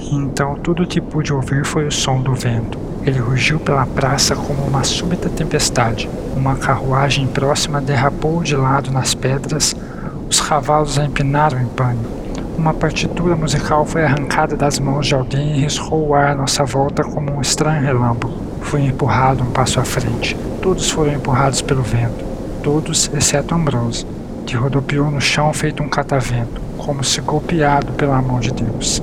então tudo o que pude ouvir foi o som do vento. Ele rugiu pela praça como uma súbita tempestade. Uma carruagem próxima derrapou de lado nas pedras, os cavalos a empinaram em pânico. Uma partitura musical foi arrancada das mãos de alguém e riscou o ar à nossa volta como um estranho relâmpago. Fui empurrado um passo à frente. Todos foram empurrados pelo vento. Todos, exceto Ambrose, que rodopiou no chão feito um catavento, como se golpeado pela mão de Deus.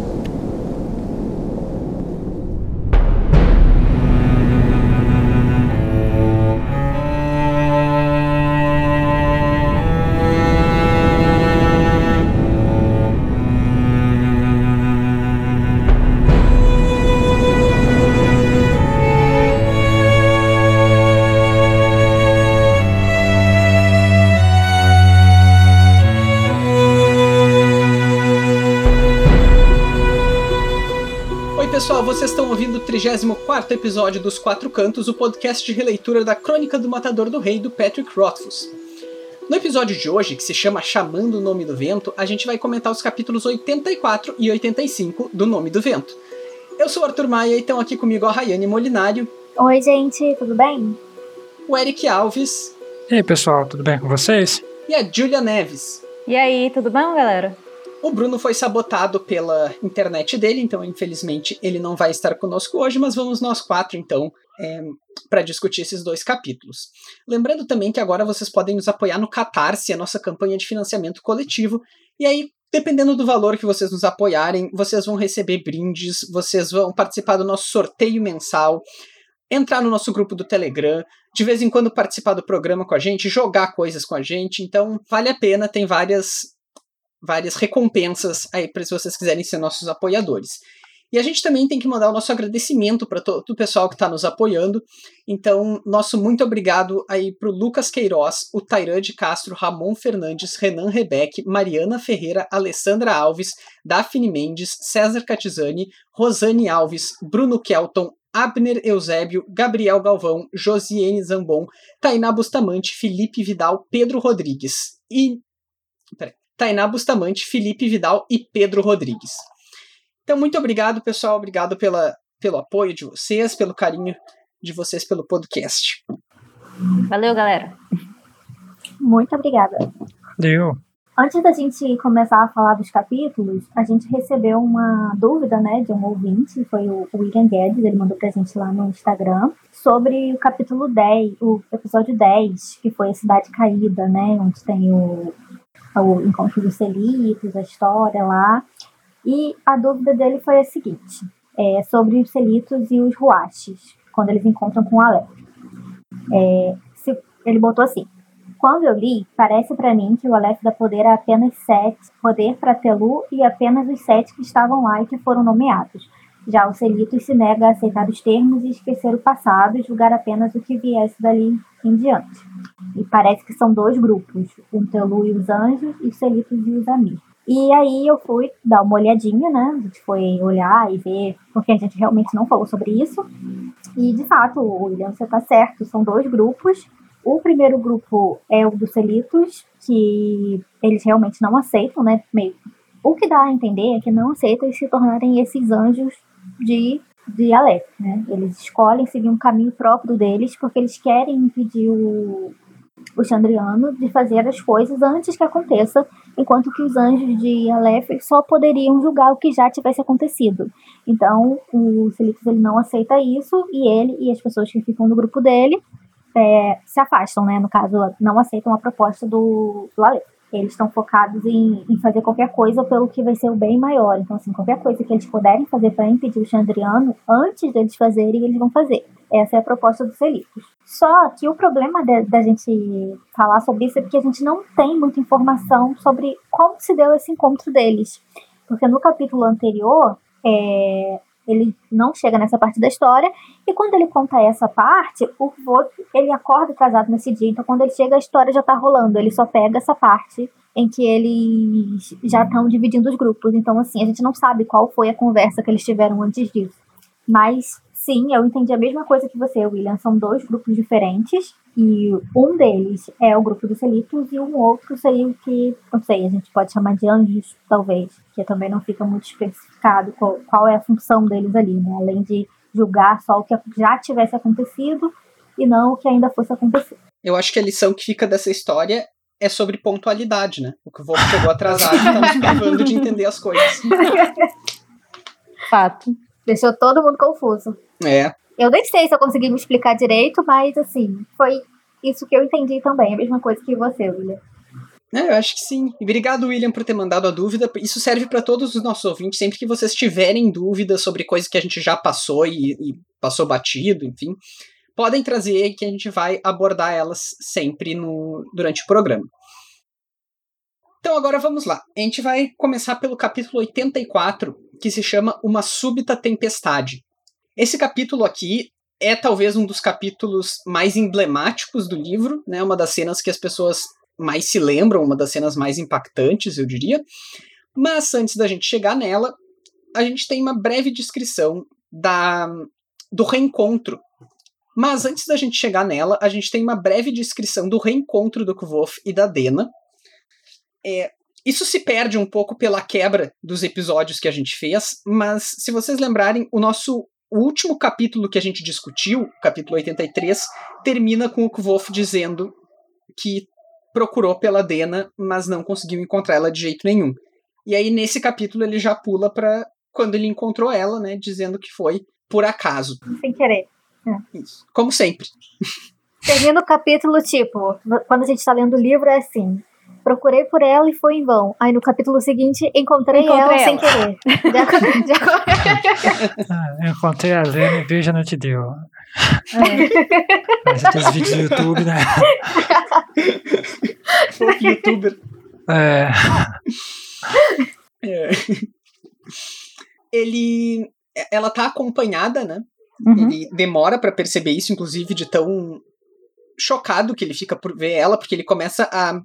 34 episódio dos Quatro Cantos, o podcast de releitura da Crônica do Matador do Rei do Patrick Rothfuss. No episódio de hoje, que se chama Chamando o Nome do Vento, a gente vai comentar os capítulos 84 e 85 do Nome do Vento. Eu sou o Arthur Maia e estão aqui comigo a Rayane Molinário. Oi, gente, tudo bem? O Eric Alves. E aí, pessoal, tudo bem com vocês? E a Julia Neves. E aí, tudo bom, galera? O Bruno foi sabotado pela internet dele, então infelizmente ele não vai estar conosco hoje, mas vamos nós quatro então é, para discutir esses dois capítulos. Lembrando também que agora vocês podem nos apoiar no Catarse, a nossa campanha de financiamento coletivo, e aí dependendo do valor que vocês nos apoiarem, vocês vão receber brindes, vocês vão participar do nosso sorteio mensal, entrar no nosso grupo do Telegram, de vez em quando participar do programa com a gente, jogar coisas com a gente. Então, vale a pena, tem várias várias recompensas aí para se vocês quiserem ser nossos apoiadores. E a gente também tem que mandar o nosso agradecimento para todo o pessoal que está nos apoiando. Então, nosso muito obrigado aí para o Lucas Queiroz, o Tairan de Castro, Ramon Fernandes, Renan Rebeck, Mariana Ferreira, Alessandra Alves, Daphne Mendes, César Catizani, Rosane Alves, Bruno Kelton, Abner Eusébio, Gabriel Galvão, Josiane Zambon, Tainá Bustamante, Felipe Vidal, Pedro Rodrigues. E. Peraí. Tainá Bustamante, Felipe Vidal e Pedro Rodrigues. Então, muito obrigado, pessoal. Obrigado pela, pelo apoio de vocês, pelo carinho de vocês pelo podcast. Valeu, galera. Muito obrigada. Deu. Antes da gente começar a falar dos capítulos, a gente recebeu uma dúvida, né, de um ouvinte, foi o William Guedes, ele mandou pra gente lá no Instagram, sobre o capítulo 10, o episódio 10, que foi a Cidade Caída, né, onde tem o o encontro dos selitos, a história lá. E a dúvida dele foi a seguinte: é, sobre os selitos e os ruaches, quando eles encontram com o Aleph. É, se, ele botou assim: quando eu li, parece para mim que o Aleph dá poder a apenas sete, poder para Telu e apenas os sete que estavam lá e que foram nomeados. Já o Selitos se nega a aceitar os termos e esquecer o passado e julgar apenas o que viesse dali em diante. E parece que são dois grupos, o Telu e os anjos e os Selitos e os amigos. E aí eu fui dar uma olhadinha, né? A gente foi olhar e ver, porque a gente realmente não falou sobre isso. E de fato, William, você tá certo, são dois grupos. O primeiro grupo é o dos Selitos, que eles realmente não aceitam, né? Meio o que dá a entender é que não aceitam se tornarem esses anjos de, de Aleph, né? Eles escolhem seguir um caminho próprio deles porque eles querem impedir o, o Chandriano de fazer as coisas antes que aconteça, enquanto que os anjos de Aleph só poderiam julgar o que já tivesse acontecido. Então, o Silitus ele não aceita isso e ele e as pessoas que ficam no grupo dele é, se afastam, né? No caso, não aceitam a proposta do, do Aleph. Eles estão focados em, em, fazer qualquer coisa pelo que vai ser o bem maior. Então, assim, qualquer coisa que eles puderem fazer para impedir o Chandriano, antes deles fazerem, eles vão fazer. Essa é a proposta dos Selicos. Só que o problema da gente falar sobre isso é porque a gente não tem muita informação sobre como se deu esse encontro deles. Porque no capítulo anterior, é, ele não chega nessa parte da história, e quando ele conta essa parte, o Vought, ele acorda casado nesse dia, então quando ele chega a história já tá rolando, ele só pega essa parte em que eles já estão dividindo os grupos, então assim, a gente não sabe qual foi a conversa que eles tiveram antes disso. Mas sim, eu entendi a mesma coisa que você, William. São dois grupos diferentes. E um deles é o grupo dos Celípicos e um outro seria o que, não sei, a gente pode chamar de anjos, talvez, que também não fica muito especificado qual, qual é a função deles ali, né? Além de julgar só o que já tivesse acontecido e não o que ainda fosse acontecer. Eu acho que a lição que fica dessa história é sobre pontualidade, né? O que o Wolf chegou atrasado e tá nos privando de entender as coisas. Fato. Deixou todo mundo confuso. É. Eu nem sei se eu consegui me explicar direito, mas assim, foi isso que eu entendi também. A mesma coisa que você, William. É, eu acho que sim. Obrigado, William, por ter mandado a dúvida. Isso serve para todos os nossos ouvintes. Sempre que vocês tiverem dúvidas sobre coisas que a gente já passou e, e passou batido, enfim, podem trazer que a gente vai abordar elas sempre no, durante o programa. Então agora vamos lá. A gente vai começar pelo capítulo 84, que se chama Uma Súbita Tempestade. Esse capítulo aqui é talvez um dos capítulos mais emblemáticos do livro, né? Uma das cenas que as pessoas mais se lembram, uma das cenas mais impactantes, eu diria. Mas antes da gente chegar nela, a gente tem uma breve descrição da do reencontro. Mas antes da gente chegar nela, a gente tem uma breve descrição do reencontro do Kvof e da Dena. É, isso se perde um pouco pela quebra dos episódios que a gente fez, mas se vocês lembrarem, o nosso último capítulo que a gente discutiu, capítulo 83, termina com o Kvof dizendo que procurou pela Dena, mas não conseguiu encontrar ela de jeito nenhum. E aí nesse capítulo ele já pula para quando ele encontrou ela, né, dizendo que foi por acaso. Sem querer. É. Isso. Como sempre. Termina o capítulo tipo, quando a gente está lendo o livro é assim: procurei por ela e foi em vão. Aí no capítulo seguinte, encontrei, encontrei ela, ela, sem querer. já, já... ah, encontrei a Lena e veja não te deu. É. Mas aqueles vídeos do YouTube, né? youtuber. É. é. Ele. Ela tá acompanhada, né? Uhum. Ele demora para perceber isso, inclusive, de tão chocado que ele fica por ver ela, porque ele começa a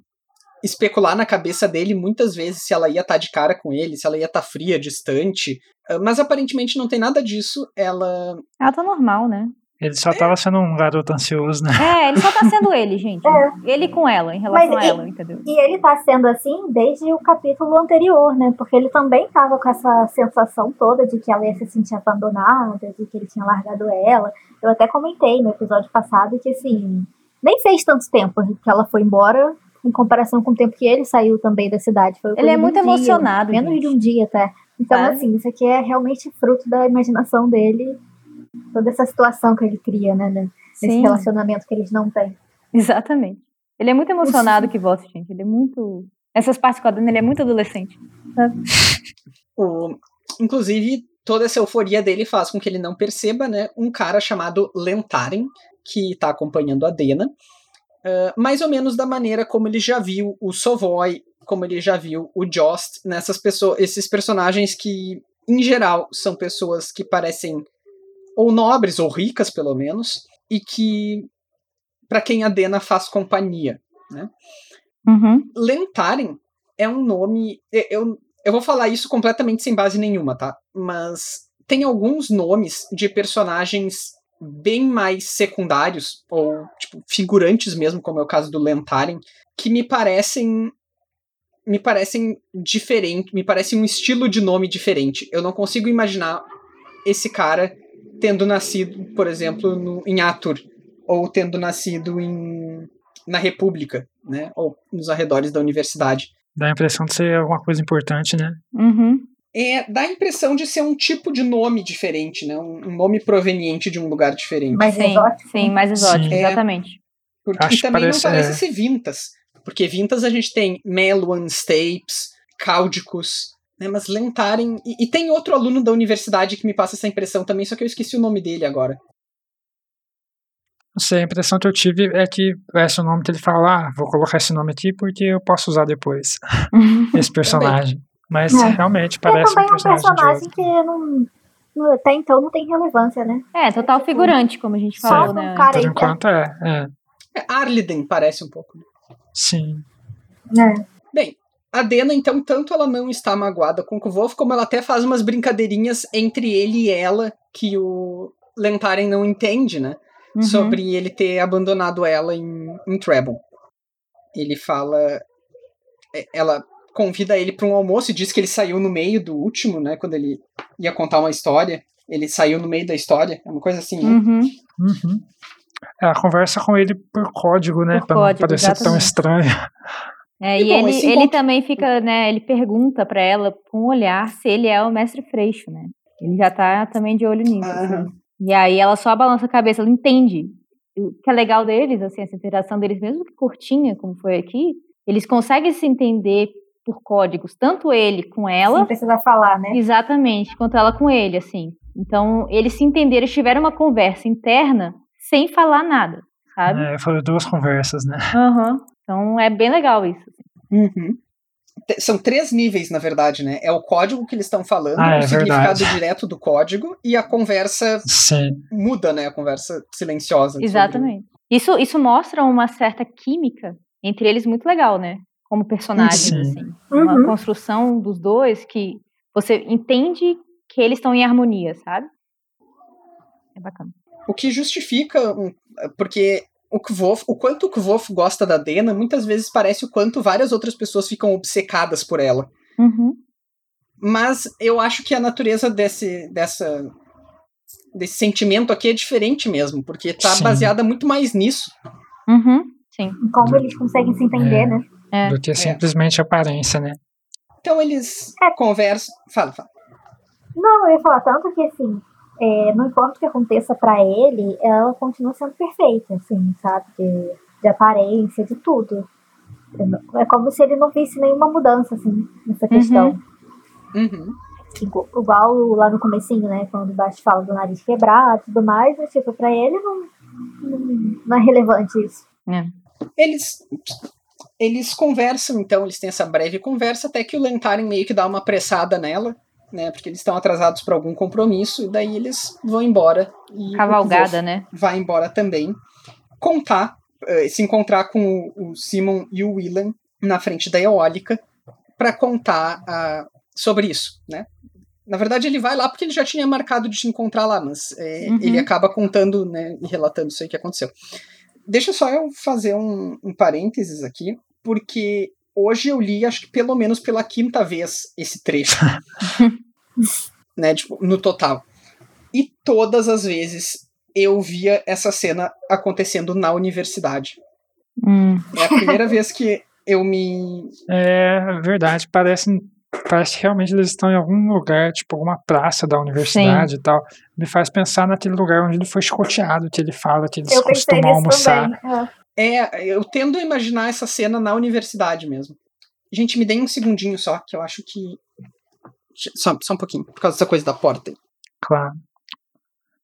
especular na cabeça dele muitas vezes se ela ia estar tá de cara com ele, se ela ia estar tá fria, distante. Ah, mas aparentemente não tem nada disso. Ela. Ela tá normal, né? Ele só tava sendo um garoto ansioso, né? É, ele só tá sendo ele, gente. É. Ele com ela, em relação Mas, a ela, e, entendeu? E ele tá sendo assim desde o capítulo anterior, né? Porque ele também tava com essa sensação toda de que ela ia se sentir abandonada, de que ele tinha largado ela. Eu até comentei no episódio passado que, assim, nem fez tanto tempo que ela foi embora em comparação com o tempo que ele saiu também da cidade. Foi ele é muito um emocionado. Dia, menos de um dia até. Então, Sabe? assim, isso aqui é realmente fruto da imaginação dele, toda essa situação que ele cria, né? Nesse Sim. relacionamento que eles não têm. Exatamente. Ele é muito emocionado que você, gente. Ele é muito. Essas partes com a Dana, ele é muito adolescente. O... Inclusive, toda essa euforia dele faz com que ele não perceba, né? Um cara chamado Lentaren, que está acompanhando a Dena, Uh, mais ou menos da maneira como ele já viu o Sovoy, como ele já viu o Jost, nessas pessoas, esses personagens que, em geral, são pessoas que parecem ou nobres ou ricas, pelo menos, e que para quem a Dena faz companhia, né? Uhum. Lentaren é um nome, eu, eu vou falar isso completamente sem base nenhuma, tá? Mas tem alguns nomes de personagens bem mais secundários, ou tipo, figurantes mesmo, como é o caso do Lentaren, que me parecem. Me parecem diferentes, me parece um estilo de nome diferente. Eu não consigo imaginar esse cara tendo nascido, por exemplo, no, em Atur, ou tendo nascido em, na República, né? Ou nos arredores da universidade. Dá a impressão de ser alguma coisa importante, né? Uhum é, dá a impressão de ser um tipo de nome diferente, né? Um, nome proveniente de um lugar diferente. Mais sim, exótico. Sim, mais exótico, sim. exatamente. Porque, e também parece, não parece é... ser Vintas. Porque Vintas a gente tem Meluan, Stapes, Cáudicos, né? Mas Lentaren... E, e, tem outro aluno da universidade que me passa essa impressão também, só que eu esqueci o nome dele agora. Não sei, a impressão que eu tive é que esse é o nome que ele fala, ah, vou colocar esse nome aqui porque eu posso usar depois. esse personagem. Mas é. realmente parece um personagem, um personagem que não, não, até então não tem relevância, né? É, total tipo, figurante, como a gente falou, Só né? Um cara Por enquanto é, é. é. Arliden parece um pouco. Sim. É. Bem, a Dena, então, tanto ela não está magoada com o Kvolf, como ela até faz umas brincadeirinhas entre ele e ela, que o, Lentaren não entende, né? Uhum. Sobre ele ter abandonado ela em, em Trebon. Ele fala. é, Ela convida ele para um almoço e diz que ele saiu no meio do último, né? Quando ele ia contar uma história. Ele saiu no meio da história. É uma coisa assim. né? Uhum. Uhum. Ela conversa com ele por código, né? Por pra não parecer tão exatamente. estranho. É, E e bom, ele, ele encontro- também fica, né? Ele pergunta pra ela com um olhar se ele é o mestre Freixo, né? Ele já tá também de olho nisso. assim. Aham. E aí ela só balança a cabeça, ela entende. O que é legal deles, assim, essa interação deles, mesmo que curtinha, como foi aqui, eles conseguem se entender por códigos, tanto ele com Não ela, precisa falar, né? exatamente, quanto ela com ele, assim. Então, eles se entenderam, eles tiveram uma conversa interna sem falar nada, sabe? É, foram duas conversas, né? Aham. Então, é bem legal isso. assim. Uhum. São três níveis, na verdade, né? É o código que eles estão falando, Ah, é o significado verdade. direto do código, e a conversa Sim. muda, né? A conversa silenciosa. sobre- Exatamente. Isso, isso mostra uma certa química entre eles muito legal, né? Como personagens, Sim. assim. Uma Uhum. construção dos dois que você entende que eles estão em harmonia, sabe? É bacana. O que justifica, um- porque o Kvof, o quanto o Kvof gosta da Dena, muitas vezes parece o quanto várias outras pessoas ficam obcecadas por ela. Uhum. Mas eu acho que a natureza desse, dessa, desse sentimento aqui é diferente mesmo, porque tá Sim. baseada muito mais nisso. Uhum. Sim. Como eles conseguem se entender, É. né? É. Do que simplesmente aparência, né? Então eles conversam. Fala, fala. Não, eu ia falar tanto que assim, é, não importa o que aconteça pra ele, ela continua sendo perfeita, assim, sabe? De, de aparência, de tudo. É como se ele não visse nenhuma mudança, assim, nessa questão. Uhum. Igu- Igual lá no comecinho, né? Quando o Baixo fala do nariz quebrado e tudo mais, mas, tipo, pra ele não, não, não é relevante isso. Eles, eles conversam, então, eles têm essa breve conversa, até que o Lentaren meio que dá uma apressada nela, né? Porque eles estão atrasados para algum compromisso, e daí eles vão embora. Cavalgada, né? vai embora também. Contar, eh, se encontrar com o, o Simon e o Willan na frente da eólica para contar ah, sobre isso, né? Na verdade, ele vai lá porque ele já tinha marcado de te encontrar lá, mas eh, Uhum. ele acaba contando né, e relatando isso aí que aconteceu. Deixa só eu fazer um, um parênteses aqui, porque hoje eu li, acho que pelo menos pela quinta vez, esse trecho. né, tipo, no total. E todas as vezes eu via essa cena acontecendo na universidade. Hum. É a primeira vez que eu me. É verdade, parece, parece que realmente eles estão em algum lugar, tipo alguma praça da universidade e tal. Me faz pensar naquele lugar onde ele foi escoteado, que ele fala que eles Eu costumam almoçar. também. É. Eu tendo a imaginar essa cena na universidade mesmo. Gente, me deem um segundinho só, que eu acho que. Só, só um pouquinho, por causa dessa coisa da porta. aí. Claro.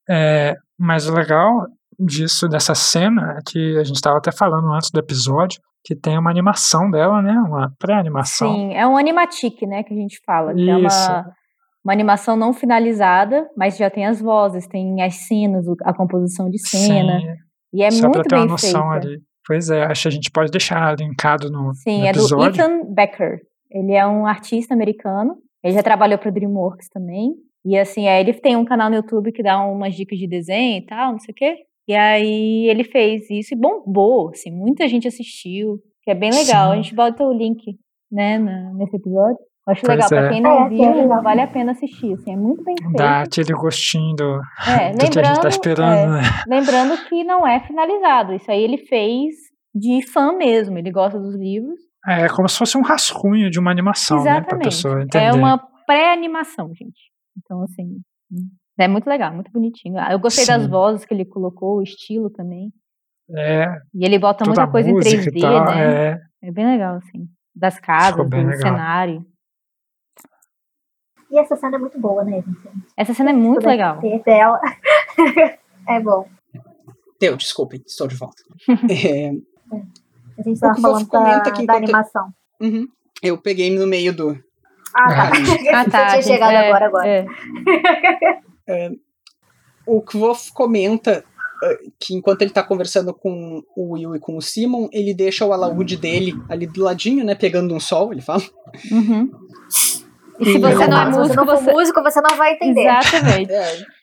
É, mas o legal disso, dessa cena, é que a gente estava até falando antes do episódio, que tem uma animação dela, né? Uma pré-animação. Sim, é um animatic, né, que a gente fala. Que é Isso. uma, uma animação não finalizada, mas já tem as vozes, tem as cenas, a composição de cena. Sim, E é só pra muito ter uma noção feita. ali. Pois é, acho que a gente pode deixar linkado no, Sim, no é do episódio. Ethan Becker. Ele é um artista americano. Ele já trabalhou para DreamWorks também. E assim, aí ele tem um canal no YouTube que dá umas dicas de desenho e tal, não sei o quê. E aí ele fez isso e bombou, assim, muita gente assistiu, que é bem legal. A Sim. gente bota o link, né, na- nesse episódio. Eu acho Pois legal, pra é. quem não É, é viu, legal. vale a pena assistir, assim, é muito bem feito. Dá aquele gostinho do, É, do que a gente lembrando, tá esperando, é, né? lembrando que não é finalizado. Isso aí ele fez de fã mesmo. Ele gosta dos livros. É como se fosse um rascunho de uma animação, né? Pra Exatamente. pessoa entender. É uma pré-animação, gente. Então, assim, é muito legal, muito bonitinho. Ah, Eu gostei das Sim. vozes que ele colocou, o estilo também. É, E ele bota muita coisa em música 3D, e tal, né? é. É bem legal, assim. Das casas, do legal. cenário. E essa cena é muito boa, né, gente? Essa cena é muito legal. dela. é bom. Deu, desculpem, estou de volta. É, A gente tava falando da, da enquanto- animação. uhum. Eu peguei no meio do. Ah, tá. Ah, Ah, tá. Você tinha gente, chegado é, agora, agora. é. O Kvof comenta eh, que enquanto ele tá conversando com o Will e com o Simon, ele deixa o alaúde dele ali do ladinho, né? Pegando um sol, ele fala. Uhum. E E se você não é arrumado. Se você músico, não for você. músico, você não vai entender. Exatamente.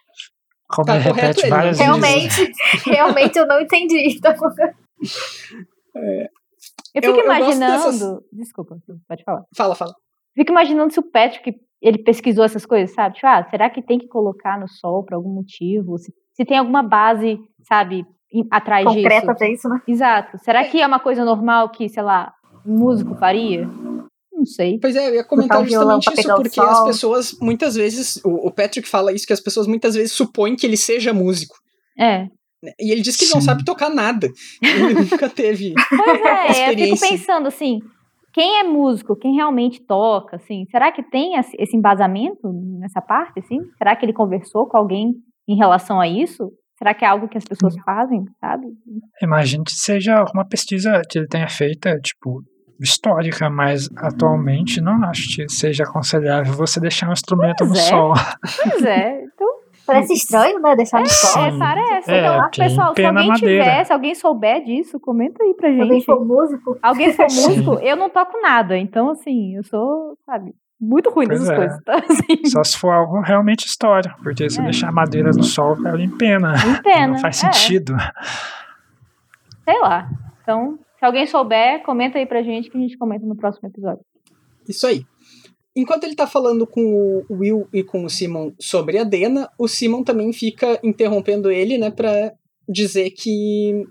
É, Como Tá repete várias vezes. Realmente, realmente eu não entendi. Tá bom? Eu fico Eu- eu imaginando. dessas- Desculpa, pode falar. Fala, fala. Fico imaginando se o Patrick ele pesquisou essas coisas, sabe? Tipo, ah, será que tem que colocar no sol por algum motivo? Se, se tem alguma base, sabe, em- atrás Concreta disso. pra isso, né? Exato. Será que é uma coisa normal que, sei lá, um músico faria? Não sei. Pois é, eu ia comentar um justamente isso, porque as pessoas, muitas vezes, o, o Patrick fala isso, que as pessoas muitas vezes supõem que ele seja músico. É. né? E ele diz que não Sim. sabe tocar nada. Ele nunca teve. Pois é, eu fico pensando assim, quem é músico, quem realmente toca, assim, será que tem esse embasamento nessa parte, assim? Será que ele conversou com alguém em relação a isso? Será que é algo que as pessoas fazem, sabe? Imagino que seja uma pesquisa que ele tenha feita, tipo, histórica, mas atualmente não acho que seja aconselhável você deixar um instrumento Pois no é. sol. Pois é, então Parece estranho, né? Deixar no sol. é, Sim. parece. É, então, quem pessoal, se alguém madeira. tiver, se alguém souber disso, comenta aí pra Se alguém gente. for músico, Alguém for músico, eu não toco nada, então assim, eu sou, sabe, muito ruim Pois nessas é. coisas. Então, assim, Só se for algo realmente histórico, porque se É. deixar a madeira no sol, ela empena. não pena. Não faz é, sentido. sei lá. Então, se alguém souber, comenta aí pra gente que a gente comenta no próximo episódio. Isso aí. Enquanto ele tá falando com o Will e com o Simon sobre a Dena, o Simon também fica interrompendo ele, né, pra dizer que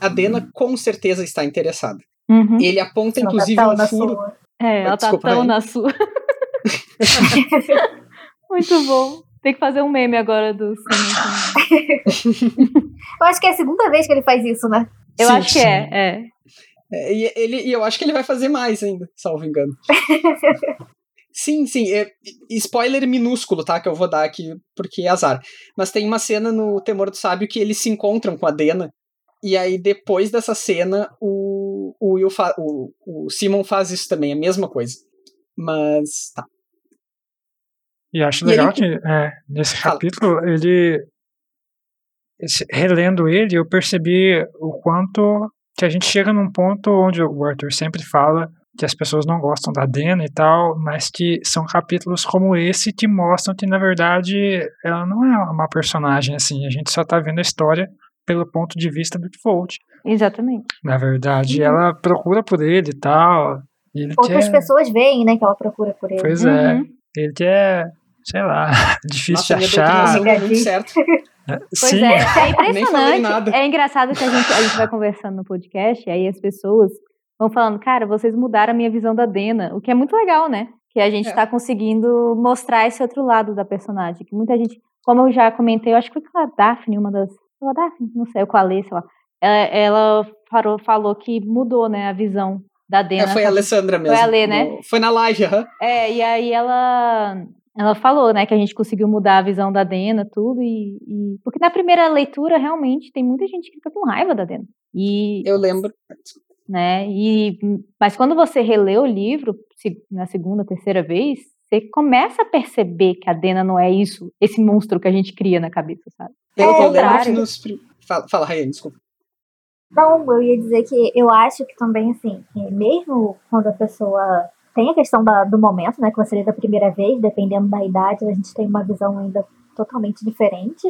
a Dena com certeza está interessada. Uhum. Ele aponta, não tá inclusive, tão um furo. sua. É, ela Desculpa, tá tão na sua. Muito bom. Tem que fazer um meme agora do Simon. Eu acho que é a segunda vez que ele faz isso, né? Eu Sim, acho que sim. é, é. É, e, ele, e eu acho que ele vai fazer mais ainda, salvo engano. sim, sim. é- spoiler minúsculo, tá? Que eu vou dar aqui, porque é azar. Mas tem uma cena no Temor do Sábio que eles se encontram com a Dena. E aí, depois dessa cena, o, o, Will fa- o, o Simon faz isso também, a mesma coisa. Mas, tá. E acho E legal ele- que é, nesse Fala. capítulo, ele. Relendo ele, eu percebi o quanto que a gente chega num ponto onde o Arthur sempre fala que as pessoas não gostam da Dena e tal, mas que são capítulos como esse que mostram que, na verdade, ela não é uma personagem assim, a gente só tá vendo a história pelo ponto de vista do Volt. Exatamente. Na verdade, Uhum. ela procura por ele e tal, ele Outras quer... pessoas veem, né, que ela procura por ele. Pois é, Uhum. ele quer, sei lá, difícil Nossa, de achar. certo. Pois Sim, é, é impressionante. nada. É engraçado que a gente, a gente vai conversando no podcast, e aí as pessoas vão falando, cara, vocês mudaram a minha visão da Dena, o que é muito legal, né? Que a gente É. tá conseguindo mostrar esse outro lado da personagem. Que muita gente, como eu já comentei, eu acho que foi com a Daphne, uma das. A Daphne? Não sei, ou com a Alê, sei lá. Ela, ela falou, falou que mudou, né, a visão da Dena. É, foi a Alessandra mesmo. Foi a Lê, né? No- Foi na live, aham. É, e aí ela ela falou, né, que a gente conseguiu mudar a visão da Dena, tudo, e, e- porque na primeira leitura, realmente, tem muita gente que fica com raiva da Dena. E, Eu lembro. né, e, mas quando você relê o livro, se- na segunda, terceira vez, você começa a perceber que a Dena não é isso, esse monstro que a gente cria na cabeça, sabe? Eu, É, eu lembro que contrário. nos. Fala, fala Rayane, desculpa. Não, eu ia dizer que eu acho que também, assim, que mesmo quando a pessoa tem a questão da- do momento, né, que você lê da primeira vez, dependendo da idade, a gente tem uma visão ainda totalmente diferente.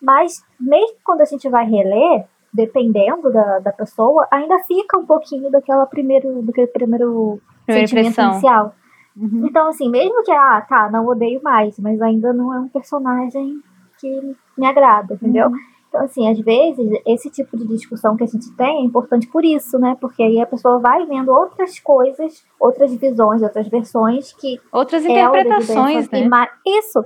Mas mesmo quando a gente vai reler, dependendo da, da pessoa, ainda fica um pouquinho daquela primeiro, daquele primeiro Primeira sentimento impressão. inicial. Uhum. Então, assim, mesmo que, ah, tá, não odeio mais, mas ainda não é um personagem que me agrada, entendeu? Então, assim, às vezes, esse tipo de discussão que a gente tem é importante por isso, né? Porque aí a pessoa vai vendo outras coisas, outras visões, outras versões que Outras a interpretações, né? Isso.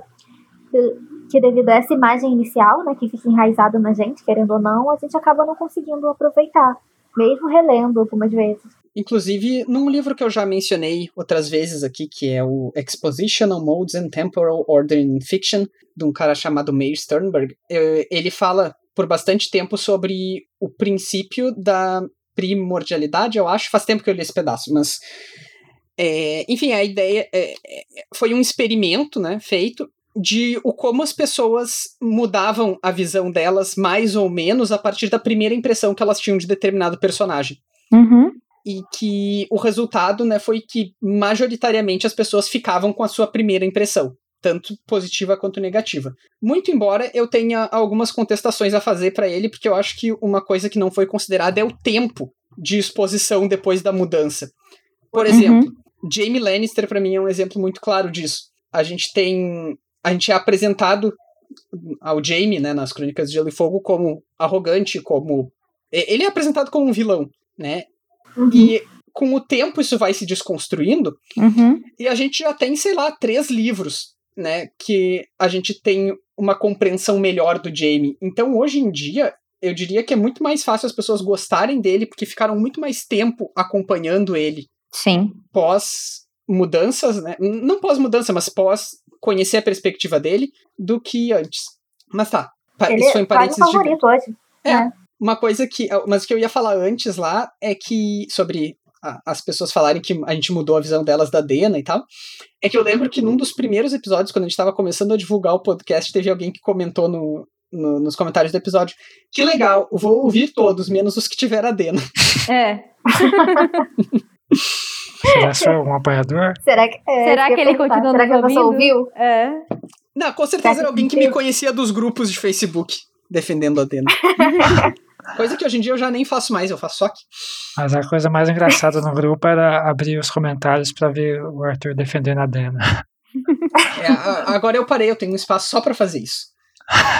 Que- Que devido a essa imagem inicial, né, que fica enraizada na gente, querendo ou não, a gente acaba não conseguindo aproveitar. Mesmo relendo algumas vezes. Inclusive, num livro que eu já mencionei outras vezes aqui, que é o Expositional Modes and Temporal Order in Fiction, de um cara chamado Meir Sternberg, eh, ele fala por bastante tempo sobre o princípio da primordialidade, eu acho. Faz tempo que eu li esse pedaço, mas. é, enfim, a ideia é, foi um experimento né, feito de o como as pessoas mudavam a visão delas mais ou menos a partir da primeira impressão que elas tinham de determinado personagem Uhum. E que o resultado né, foi que majoritariamente as pessoas ficavam com a sua primeira impressão. tanto positiva quanto negativa. Muito embora eu tenha algumas contestações a fazer para ele, porque eu acho que uma coisa que não foi considerada é o tempo de exposição depois da mudança. Por exemplo, uhum. Jamie Lannister para mim é um exemplo muito claro disso. A gente tem, a gente é apresentado ao Jamie, né, nas Crônicas de Gelo e Fogo como arrogante, como ele é apresentado como um vilão, né? Uhum. E com o tempo isso vai se desconstruindo uhum. e a gente já tem, sei lá, três livros né, que a gente tem uma compreensão melhor do Jamie. Então, hoje em dia, eu diria que é muito mais fácil as pessoas gostarem dele porque ficaram muito mais tempo acompanhando ele. Sim. Pós mudanças, né? Não pós mudança, mas pós conhecer a perspectiva dele do que antes. Mas tá. Ele isso foi em parênteses favorito de... hoje. É, é. Uma coisa que. Mas o que eu ia falar antes lá é que. Sobre as pessoas falarem que a gente mudou a visão delas da Dena e tal, é que eu lembro que num dos primeiros episódios, quando a gente estava começando a divulgar o podcast, teve alguém que comentou no, no, nos comentários do episódio: Que legal, vou ouvir todos, menos os que tiver a Dena. É. Será que foi um apoiador? Será que, é, Será que, que ele continua Será que a pessoa ouviu? É. Não, com certeza era alguém que me conhecia dos grupos de Facebook defendendo a Dena. Coisa que hoje em dia eu já nem faço mais, eu faço só aqui. Mas a coisa mais engraçada no grupo era abrir os comentários para ver o Arthur defendendo a Dena. É, agora eu parei, eu tenho um espaço só para fazer isso.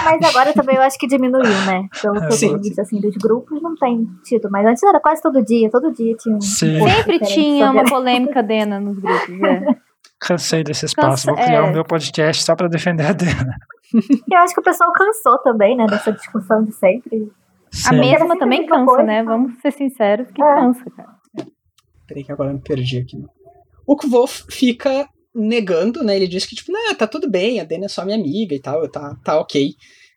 Mas agora também eu acho que diminuiu, né? Pelo que eu disse, assim, dos grupos não tem tido. Mas antes era quase todo dia, todo dia tinha um. Sim. Sempre tinha uma polêmica Dena nos grupos, é. Cansei desse espaço, Cansa, vou criar o é. um meu podcast só para defender a Dena. Eu acho que o pessoal cansou também, né, dessa discussão de sempre. Sim. A mesma também cansa, né? Vamos ser sinceros que é. cansa, cara. Peraí que agora eu me perdi aqui. O Kvolf fica negando, né? Ele diz que, tipo, não, tá tudo bem, a Dana é só minha amiga e tal, tá, tá ok.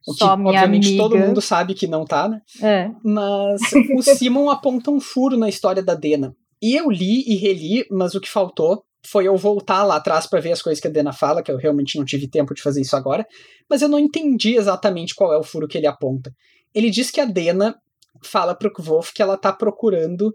O que, só minha obviamente, amiga. todo mundo sabe que não tá, né? É. Mas o Simon aponta um furo na história da Dena. E eu li e reli, mas o que faltou foi eu voltar lá atrás para ver as coisas que a Dena fala, que eu realmente não tive tempo de fazer isso agora, mas eu não entendi exatamente qual é o furo que ele aponta. Ele diz que a Dena fala pro Kvolf que ela tá procurando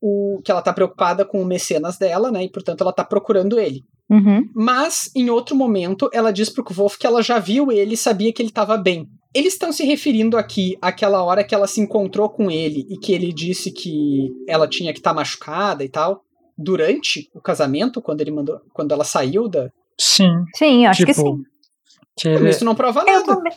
o. que ela tá preocupada com o mecenas dela, né? E portanto ela tá procurando ele. Uhum. Mas, em outro momento, ela diz pro Kvolf que ela já viu ele e sabia que ele estava bem. Eles estão se referindo aqui àquela hora que ela se encontrou com ele e que ele disse que ela tinha que estar tá machucada e tal, durante o casamento, quando ele mandou. quando ela saiu da. Sim. Sim, acho tipo, que sim. Que ele... Isso não prova nada. Eu também,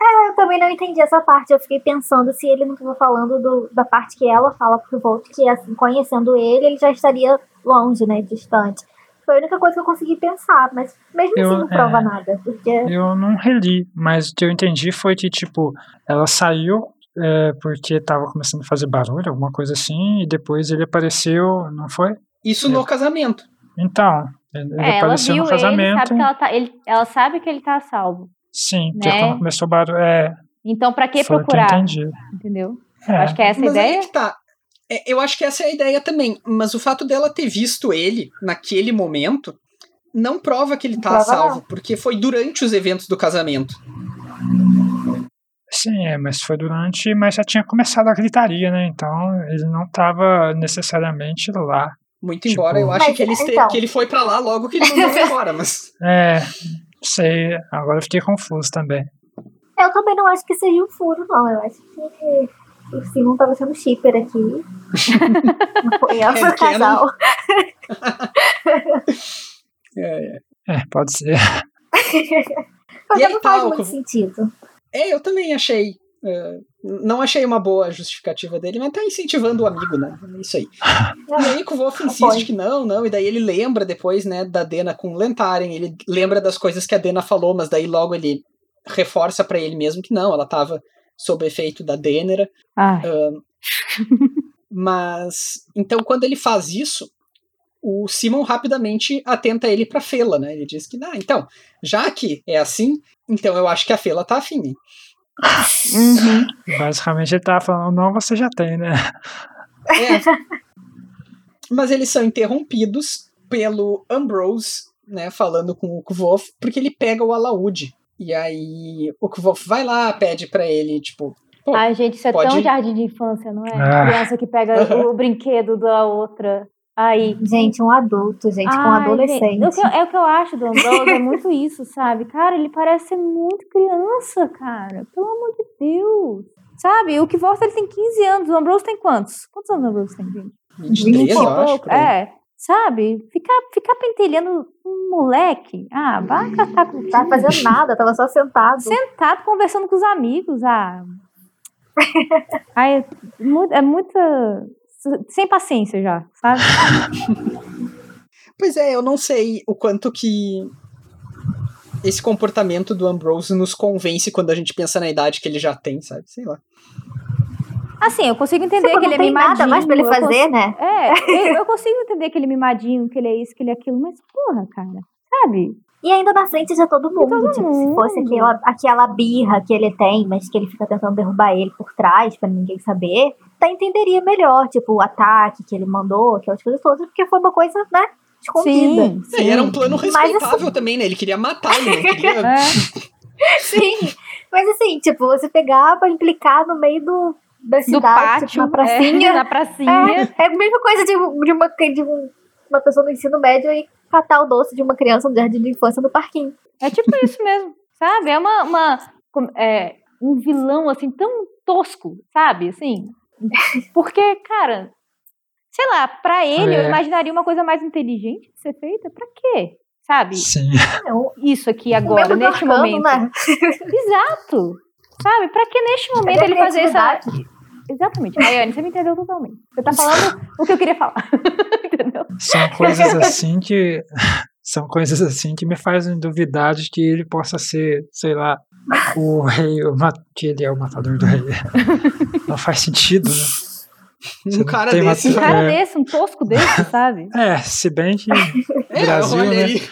é, eu também não entendi essa parte. Eu fiquei pensando se ele não estava falando do, da parte que ela fala pro Volt, que assim, conhecendo ele, ele já estaria longe, né, distante. Foi a única coisa que eu consegui pensar, mas mesmo eu, assim não prova é, nada. Porque... Eu não reli, mas o que eu entendi foi que, tipo, ela saiu é, porque tava começando a fazer barulho, alguma coisa assim, e depois ele apareceu, não foi? Isso no casamento. Então, ele é, apareceu no casamento. Ele, sabe que ela, tá, ele, ela sabe que ele tá salvo. Sim, porque né? quando começou o barulho. É, então, para que procurar? Que Entendeu? É. Acho que é essa a ideia. Que tá. É, eu acho que essa é a ideia também. Mas o fato dela ter visto ele naquele momento não prova que ele tá salvo, porque foi durante os eventos do casamento. Sim, é, mas foi durante, mas já tinha começado a gritaria, né? Então ele não estava necessariamente lá. Muito tipo, embora eu acho que ele, então... que ele foi para lá logo que ele mandou embora, mas. É, sei, agora eu fiquei confuso também. Eu também não acho que seja um furo, não. Eu acho que o Simon tava sendo shipper aqui. Apoiando é, o casal. é, é. é, pode ser. Mas não faz muito sentido. É, eu também achei. Uh, não achei uma boa justificativa dele, mas tá incentivando o amigo, né? É isso aí. e aí o Wolf insiste que não, não, e daí ele lembra depois, né, da Dena com o Lentaren, ele lembra das coisas que a Dena falou, mas daí logo ele reforça para ele mesmo que não, ela tava sob efeito da Denera. Uh, mas, então quando ele faz isso, o Simon rapidamente atenta ele pra Fela, né? Ele diz que, ah, então, já que é assim, então eu acho que a Fela tá afim. Uhum. Basicamente ele tava falando, não, você já tem, né? É. Mas eles são interrompidos pelo Ambrose, né, falando com o Kvolf, porque ele pega o alaúde. E aí o Kvolf vai lá, pede para ele, tipo. Ai, gente, isso é pode... tão jardim de infância, não é? Ah. Criança que pega o brinquedo da outra. Aí. Gente, um adulto, gente, com um Ai, adolescente. gente, é o que eu acho do Ambrose, é muito isso, sabe? Cara, ele parece ser muito criança, cara. Pelo amor de Deus. Sabe? O que volta ele tem 15 anos. O Ambrose tem quantos? Quantos anos o Ambrose tem, gente? 23, eu acho. É. Sabe? Ficar, ficar pentelhando um moleque. Ah, vai catar com Não tava fazendo nada, tava só sentado. Sentado conversando com os amigos. Ah. Ai, é, é muita. Sem paciência já, sabe? Pois é, eu não sei o quanto que esse comportamento do Ambrose nos convence quando a gente pensa na idade que ele já tem, sabe? Sei lá. Assim, eu consigo entender Tipo, que ele é tem mimadinho. nada mais pra ele eu fazer, né? É, eu, eu consigo entender que ele é mimadinho, que ele é isso, que ele é aquilo, mas porra, cara, sabe? E ainda na frente de todo mundo. todo tipo, se fosse mundo. aquela, aquela birra que ele tem, mas que ele fica tentando derrubar ele por trás pra ninguém saber, até entenderia melhor, tipo, o ataque que ele mandou, aquelas coisas todas, porque foi uma coisa, né, escondida. Sim, É, e era um sim. plano Mas, respeitável também, né? Ele queria matar, ele não queria. É, Sim. Mas assim, tipo, você pegar pra implicar no meio do, da do cidade, tipo, pátio, na pracinha. é, na pracinha. É, é a mesma coisa de, de, uma, de um- uma pessoa no ensino médio e catar o doce de uma criança no jardim de infância no parquinho. É tipo isso mesmo, sabe? É uma, uma é, um vilão assim tão tosco, sabe? Assim, porque, cara, sei lá, pra ele eu É. imaginaria uma coisa mais inteligente de ser feita. Pra quê? Sabe? Sim. Um, Isso aqui agora, neste arcano, momento. né? Exato. Sabe? Pra que neste momento ele fazer essa. Exatamente. Rayane, você me entendeu totalmente. Você tá falando o que eu queria falar. Entendeu? São coisas assim que. São coisas assim que me fazem duvidar de que ele possa ser, sei lá, o rei, o que ele é o matador do rei. Não faz sentido, né? Você Um cara uma- desse. Um cara É. desse, um tosco desse, sabe? É, se bem que É, Brasil, olha né? aí.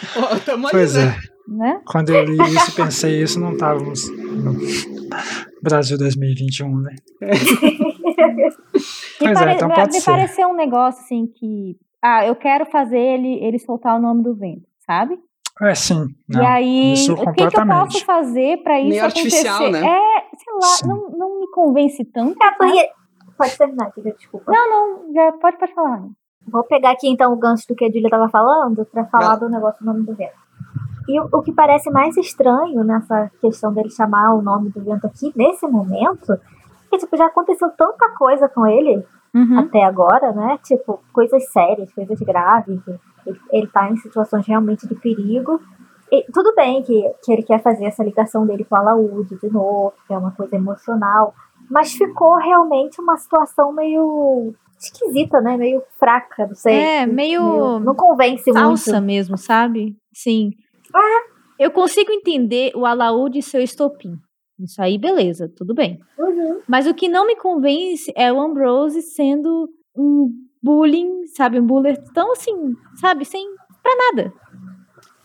Pois né? é. Né? Quando eu li isso, pensei isso, não estávamos no Brasil 2021, né? Me, Pois é, pare- então me- pode me ser. pareceu um negócio assim que. Ah, eu quero fazer ele, ele soltar o nome do vento, sabe? É, sim. Não, e aí, isso o que, que eu posso fazer pra isso Meio acontecer? artificial, né? É, sei lá, Sim. não, não me convence tanto. Porque. Pode terminar, Julia, desculpa. Não, não, já pode, pode falar. Vou pegar aqui então o gancho do que a Julia estava falando pra falar Vai. do negócio do nome do vento. E o, o que parece mais estranho nessa questão dele chamar o nome do vento aqui, nesse momento, é que tipo, já aconteceu tanta coisa com ele Uhum. até agora, né? Tipo, coisas sérias, coisas graves. Ele, ele tá em situações realmente de perigo. E tudo bem que, que ele quer fazer essa ligação dele com a Laúde de novo, que é uma coisa emocional. Mas ficou realmente uma situação meio esquisita, né? Meio fraca, não sei. É, meio Não convence falsa muito. mesmo, sabe? Sim. Eu consigo entender o alaúde e seu estopim. Isso aí, beleza, tudo bem. Uhum. Mas o que não me convence é o Ambrose sendo um bullying, sabe? Um buller tão assim, sabe? Sem. pra nada.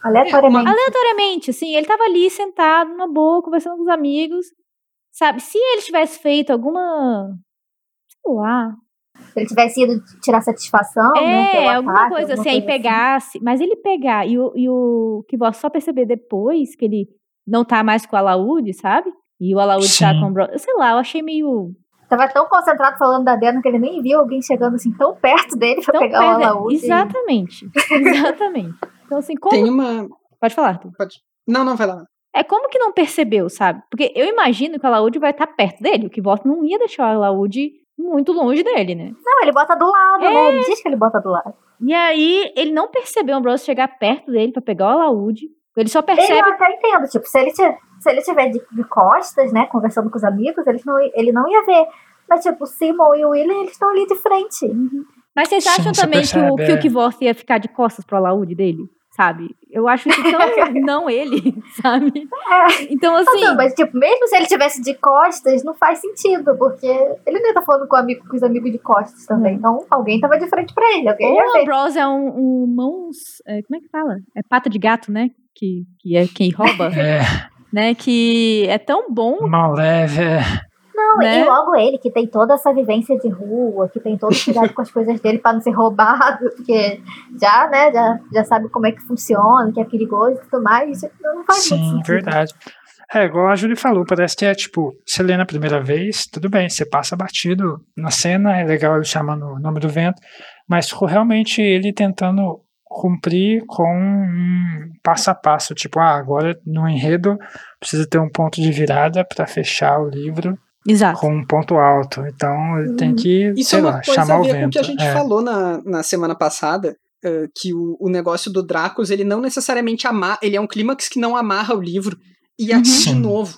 Aleatoriamente. Aleatoriamente, assim, ele tava ali sentado numa boa, conversando com os amigos. Sabe? Se ele tivesse feito alguma. sei lá. Se ele tivesse ido tirar satisfação, né? pelo É, alguma ataque, coisa alguma assim, aí pegasse. Mas ele pegar e o, e o que você só perceber depois que ele não tá mais com a Alaúde, sabe? E o Alaúde tá com o Bro... Sei lá, eu achei meio. Tava tão concentrado falando da Dena que ele nem viu alguém chegando assim tão perto dele pra Tão pegar o perto- alaúde. Exatamente. Exatamente. Então, assim, como. Tem uma. Pode falar, Arthur. Não, não, vai lá. É como que não percebeu, sabe? Porque eu imagino que o Alaúde vai estar perto dele. O que voto não ia deixar o Alaúde muito longe dele, né? Não, ele bota do lado, É. né? Ele diz que ele bota do lado. E aí, ele não percebeu o Ambrose chegar perto dele pra pegar o Alaúde. Ele só Ele percebe. eu até entendo, tipo, se ele, se ele tiver de, de costas, né, conversando com os amigos, eles não, ele não ia ver. Mas, tipo, o Simon e o William, eles estão ali de frente. Mas vocês Sim, acham você também que o, percebe, que é. o Kvorth ia ficar de costas pro alaúde dele? Sabe? Eu acho isso tão não ele, sabe? Então, assim. Não, mas, tipo, mesmo se ele tivesse de costas, não faz sentido, porque ele não ia estar falando com, amigo, com os amigos de costas também. É. Então, alguém tava de frente pra ele, alguém Ou o. Ambrose é um, um mãos. é, como é que fala? É pata de gato, né? Que, que é quem rouba, É, né? Que é tão bom. mal leve. Não, né? e logo ele, que tem toda essa vivência de rua, que tem todo o cuidado com as coisas dele pra não ser roubado, porque já, né, já, já sabe como é que funciona, que é perigoso e tudo mais. Não faz muito Sim, sentido. verdade. É, igual a Julie falou, parece que é tipo, você lê na primeira vez, tudo bem, você passa batido na cena, é legal ele chamando o nome do vento, mas ficou realmente ele tentando cumprir com um passo a passo, tipo, ah, agora no enredo precisa ter um ponto de virada para fechar o livro Exato. com um ponto alto. Então ele tem que, Uhum. Isso sei é uma lá, coisa chamar a o ver com o vento. que a gente é. falou na, na semana passada, uh, que o, o negócio do Dracos, ele não necessariamente amarra, ele é um clímax que não amarra o livro. E aqui, de novo,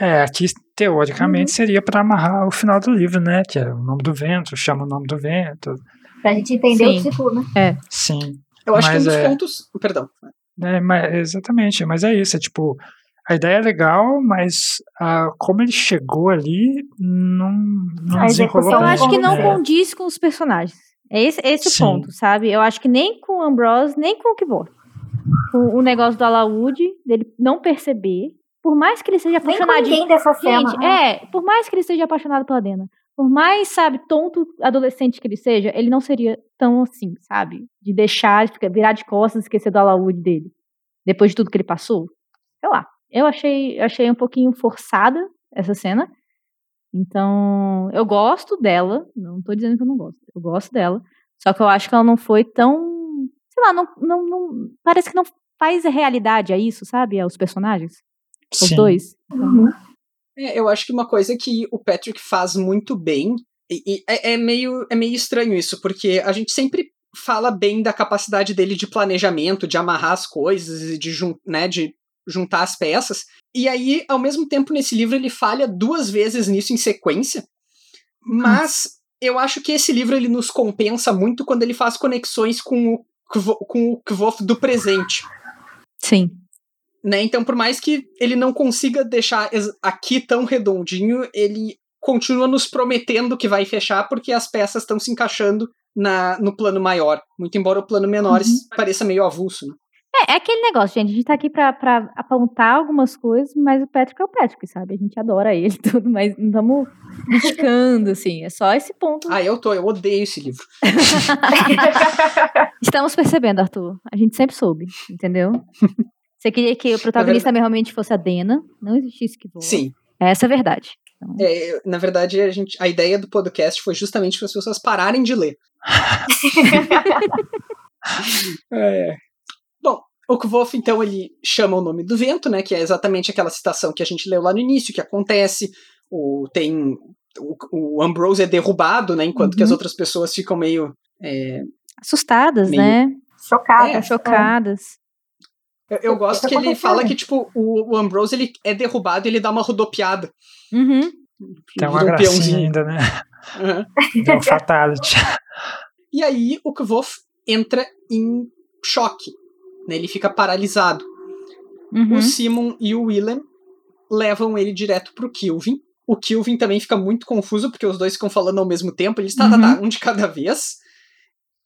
É, aqui teoricamente Uhum. seria para amarrar o final do livro, né? Que é o nome do vento, chama o nome do vento. Pra gente entender Sim. o título, né? Sim. eu acho que um Mas dos é- pontos... Perdão. É, mas, exatamente, mas é isso, é tipo, a ideia é legal, mas ah, como ele chegou ali, não, não A desenrolou Eu acho que não é, condiz com os personagens. É esse, esse o ponto, sabe? Eu acho que nem com o Ambrose, nem com o Kivor. O, o negócio do Alaud, dele não perceber, por mais que ele seja Nem com apaixonado. ninguém dessa cena. Gente, né? é, por mais que ele seja apaixonado pela Dena, por mais, sabe, tonto adolescente que ele seja, ele não seria tão assim, sabe? De deixar, de ficar- virar de costas e esquecer do Alaud dele. Depois de tudo que ele passou. Sei lá. Eu achei, achei um pouquinho forçada essa cena. Então, eu gosto dela. Não tô dizendo que eu não gosto. Eu gosto dela. Só que eu acho que ela não foi tão. Sei lá, não, não, não- parece que não faz a realidade a isso, sabe? Aos personagens. Os sim. dois. Uhum. É, eu acho que uma coisa que o Patrick faz muito bem, e, e é, é meio, é meio estranho isso, porque a gente sempre fala bem da capacidade dele de planejamento, de amarrar as coisas, e de, né, de juntar as peças. E aí, ao mesmo tempo, nesse livro, ele falha duas vezes nisso em sequência. Mas eu acho que esse livro ele nos compensa muito quando ele faz conexões com o, com o Kvof do presente Sim. né? Então, por mais que ele não consiga deixar aqui tão redondinho, ele continua nos prometendo que vai fechar porque as peças estão se encaixando na, no plano maior. Muito embora o plano menor Uhum. pareça meio avulso. Né? É, é aquele negócio, gente. A gente tá aqui pra, pra apontar algumas coisas, mas o Patrick é o Patrick, sabe? A gente adora ele tudo, mas não estamos criticando, assim. É só esse ponto. Ah, eu tô, eu odeio esse livro. Estamos percebendo, Arthur. A gente sempre soube, entendeu? Você queria que o protagonista realmente fosse a Dena, não existisse que voa. Sim. Essa é a verdade. É, na verdade, a, gente, a ideia do podcast foi justamente para as pessoas pararem de ler. É. O Kvof, então, ele chama o nome do vento, né? Que é exatamente aquela citação que a gente leu lá no início, que acontece. O, tem. O, o Ambrose é derrubado, né? Enquanto que as Uhum. outras pessoas ficam meio. é, Assustadas, Meio- né? Chocada. É, Chocadas. eu, eu gosto Tá que ele fala que, tipo, o, o Ambrose ele é derrubado e ele dá uma rodopiada. Uhum. Tem uma um gracinha peãozinho. ainda, né? Uhum. Deu um fatality. E aí o Kvof entra em choque. Né? Ele fica paralisado. Uhum. O Simon e o Willem levam ele direto pro Kilvin. O Kilvin também fica muito confuso, porque os dois ficam falando ao mesmo tempo. Eles, tá, tá, tá, um de cada vez.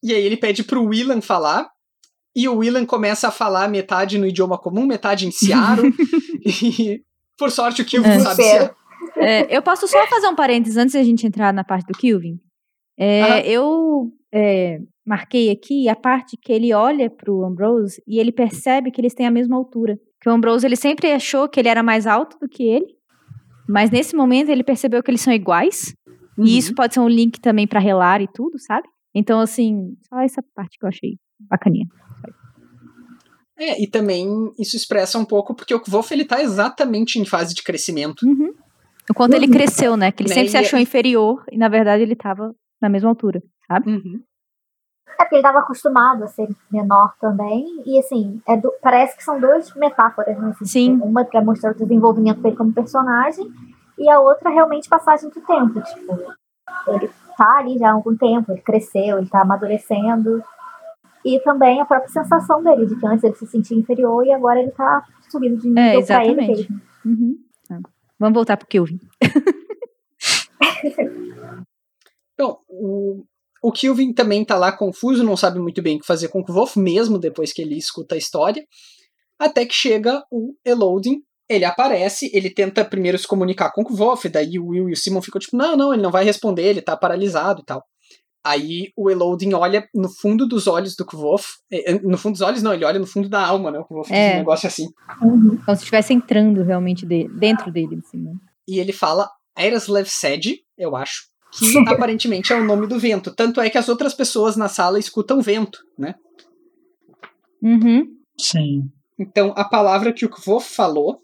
E aí ele pede pro Willem falar. E o Willem começa a falar metade no idioma comum, metade em Ciaro. e, por sorte, o Kilvin É. sabe. Ciaro. É, eu posso só fazer um parênteses antes da gente entrar na parte do Kilvin. É. Eu é, marquei aqui a parte que ele olha pro Ambrose e ele percebe que eles têm a mesma altura. Que o Ambrose ele sempre achou que ele era mais alto do que ele, mas nesse momento ele percebeu que eles são iguais. Uhum. E isso pode ser um link também pra relar e tudo, sabe? Então, assim, só essa parte que eu achei bacaninha. É, e também isso expressa um pouco, porque o Kvof ele tá exatamente em fase de crescimento. Uhum. O quanto ele cresceu, né? Que ele Né, sempre se e- achou inferior e na verdade ele tava na mesma altura, sabe? Uhum. É porque ele estava acostumado a ser menor também. E assim, é do- parece que são duas metáforas, né? Assim, Sim. Uma para mostrar o desenvolvimento dele como personagem, e a outra realmente passagem do tempo. Tipo, ele tá ali já há algum tempo, ele cresceu, ele tá amadurecendo. E também a própria sensação dele, de que antes ele se sentia inferior e agora ele tá subindo de nível pra ele mesmo. Uhum. Tá. Vamos voltar pro Kilvin. Bom, o, o Kilvin também tá lá confuso, não sabe muito bem o que fazer com o Kvof, mesmo depois que ele escuta a história. Até que chega o Elodin, ele aparece, ele tenta primeiro se comunicar com o Kvof, daí o Will e o Simon ficam tipo, não, não, ele não vai responder, ele tá paralisado e tal. Aí o Elodin olha no fundo dos olhos do Kvof, eh, eh, no fundo dos olhos não, ele olha no fundo da alma, né, o diz É. um negócio assim. Uhum. Como se estivesse entrando realmente de- dentro dele, assim, né? E ele fala Ereslev Sed, eu acho, que aparentemente é o nome do vento. Tanto é que as outras pessoas na sala escutam vento, né? Uhum. Sim. Então, a palavra que o Kvo falou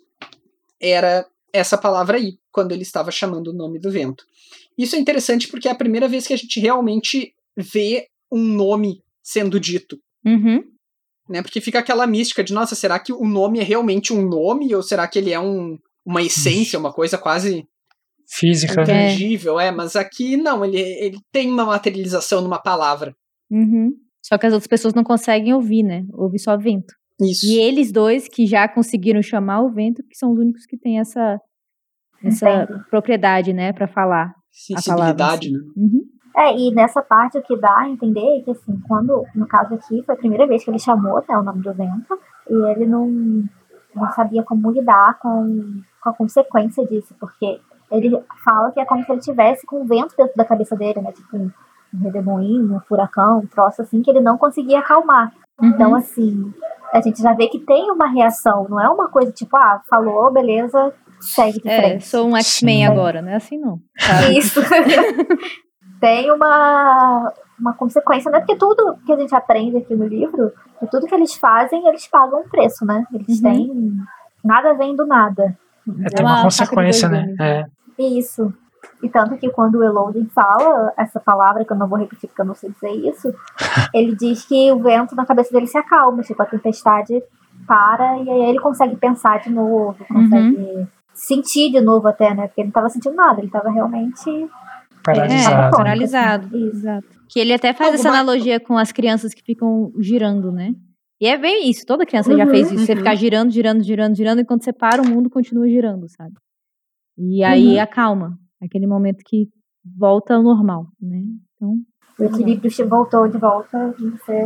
era essa palavra aí, quando ele estava chamando o nome do vento. Isso é interessante porque é a primeira vez que a gente realmente vê um nome sendo dito. Uhum. Né? Porque fica aquela mística de, nossa, será que o nome é realmente um nome? Ou será que ele é um, uma essência, uma coisa quase Física, né? intangível? É, mas aqui não, ele, ele tem uma materialização numa palavra. Uhum. Só que as outras pessoas não conseguem ouvir, né? Ouve só vento. Isso. E eles dois que já conseguiram chamar o vento, que são os únicos que têm essa, essa Entendo. propriedade, né, pra falar. Sensibilidade, né? Uhum. É, e nessa parte o que dá a entender é que, assim, quando, no caso aqui, foi a primeira vez que ele chamou até o nome do vento, e ele não, não sabia como lidar com, com a consequência disso, porque ele fala que é como se ele tivesse com o vento dentro da cabeça dele, né? Tipo um, um redemoinho, um furacão, um troço assim, que ele não conseguia acalmar. Então, assim, a gente já vê que tem uma reação, não é uma coisa tipo, ah, falou, beleza, segue de É, frente. sou um X-Men agora, não é assim não. sabe? Isso. tem uma, uma consequência, né? Porque tudo que a gente aprende aqui no livro, e tudo que eles fazem, eles pagam um preço, né? Eles Uhum. têm. Nada vem do nada. É, tem uma uma consequência, né? dois É. Isso. E tanto que quando o Elodin fala essa palavra, que eu não vou repetir porque eu não sei dizer isso, ele diz que o vento na cabeça dele se acalma, tipo, a tempestade para e aí ele consegue pensar de novo, consegue sentir de novo até, né? Porque ele não estava sentindo nada, ele estava realmente. É, Paralisado. paralisado. Isso. Exato. Que ele até faz essa Alguma- analogia com as crianças que ficam girando, né? E é bem isso, toda criança já Uhum, fez isso. Você uhum. ficar girando, girando, girando, girando, e quando você para, o mundo continua girando, sabe? E aí Uhum. acalma. Aquele momento que volta ao normal, né? Então, O equilíbrio voltou de volta e você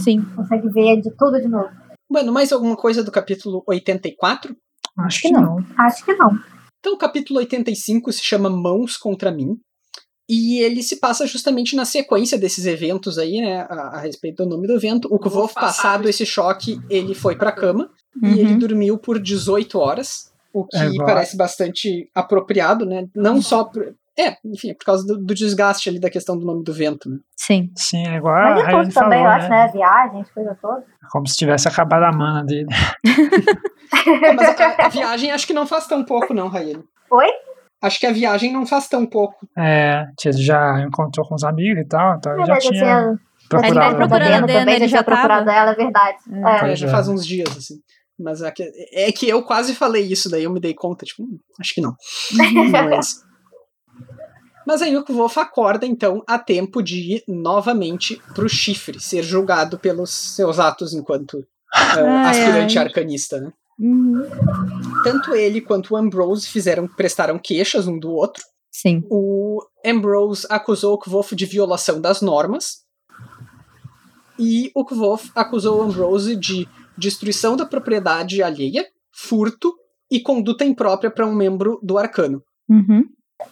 sim. consegue ver de tudo de novo. Bueno, mais alguma coisa do capítulo 84? Acho que que não. Acho que não. Então, o capítulo 85 se chama Mãos contra mim. E ele se passa justamente na sequência desses eventos aí, né? A, a respeito do nome do evento. O Kvolf, passado esse choque, ele foi pra cama e ele Uhum. dormiu por 18 horas. O que É, igual- parece bastante apropriado, né? Não só por. É, enfim, é por causa do, do desgaste ali da questão do nome do vento, né? Sim. Sim, é igual Mas a Raine tudo também, falou, eu acho, né? né? Viagens, coisa toda. Como se tivesse acabado a mana dele. É, mas a, a viagem acho que não faz tão pouco, não, Raíla. Oi? Acho que a viagem não faz tão pouco. É, ele já encontrou com os amigos e tal, então ele É, já tinha. Ele procurado. tá né? procurando a também, ele já já ela, é verdade. É. É. É, já é. faz uns dias, assim. Mas é que, é que eu quase falei isso, daí eu me dei conta, tipo, hum, acho que não. Mas, mas aí o Kvolf acorda, então, a tempo de ir novamente pro chifre, ser julgado pelos seus atos enquanto ah, Ai, aspirante ai. arcanista, né? Uhum. Tanto ele quanto o Ambrose fizeram, prestaram queixas um do outro. Sim. O Ambrose acusou o Kvolf de violação das normas. E o Kvolf acusou o Ambrose de destruição da propriedade alheia, furto e conduta imprópria para um membro do arcano. Uhum.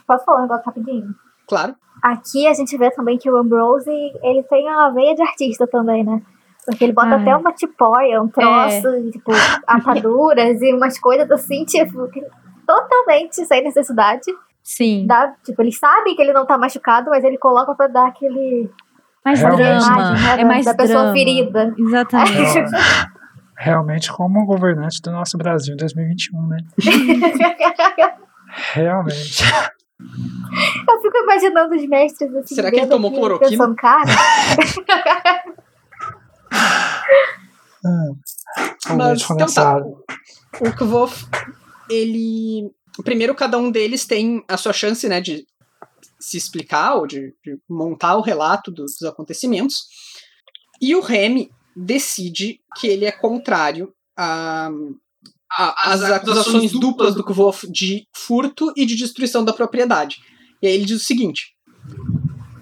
Posso falar um negócio rapidinho? Claro. Aqui a gente vê também que o Ambrose, ele tem uma veia de artista também, né? Porque ele bota Ai. até uma tipóia, um troço, e, tipo, ataduras e umas coisas assim, tipo, totalmente sem necessidade. Sim. Dá, tipo, ele sabe que ele não tá machucado, mas ele coloca pra dar aquele Mais drama. imagem, né, É da- mais da pessoa drama. ferida. Exatamente. Realmente como governante do nosso Brasil em 2021, né? Realmente. Eu fico imaginando os mestres assim. Será que ele tomou cloroquina? Pensando, cara, Hum. O Mas, então tá. O Kvolf, ele. Primeiro, cada um deles tem a sua chance, né, de se explicar ou de, de montar o relato dos, dos acontecimentos. E o Remy decide que ele é contrário a, a- às acusações duplas do Kvolf de furto e de destruição da propriedade. E aí ele diz o seguinte: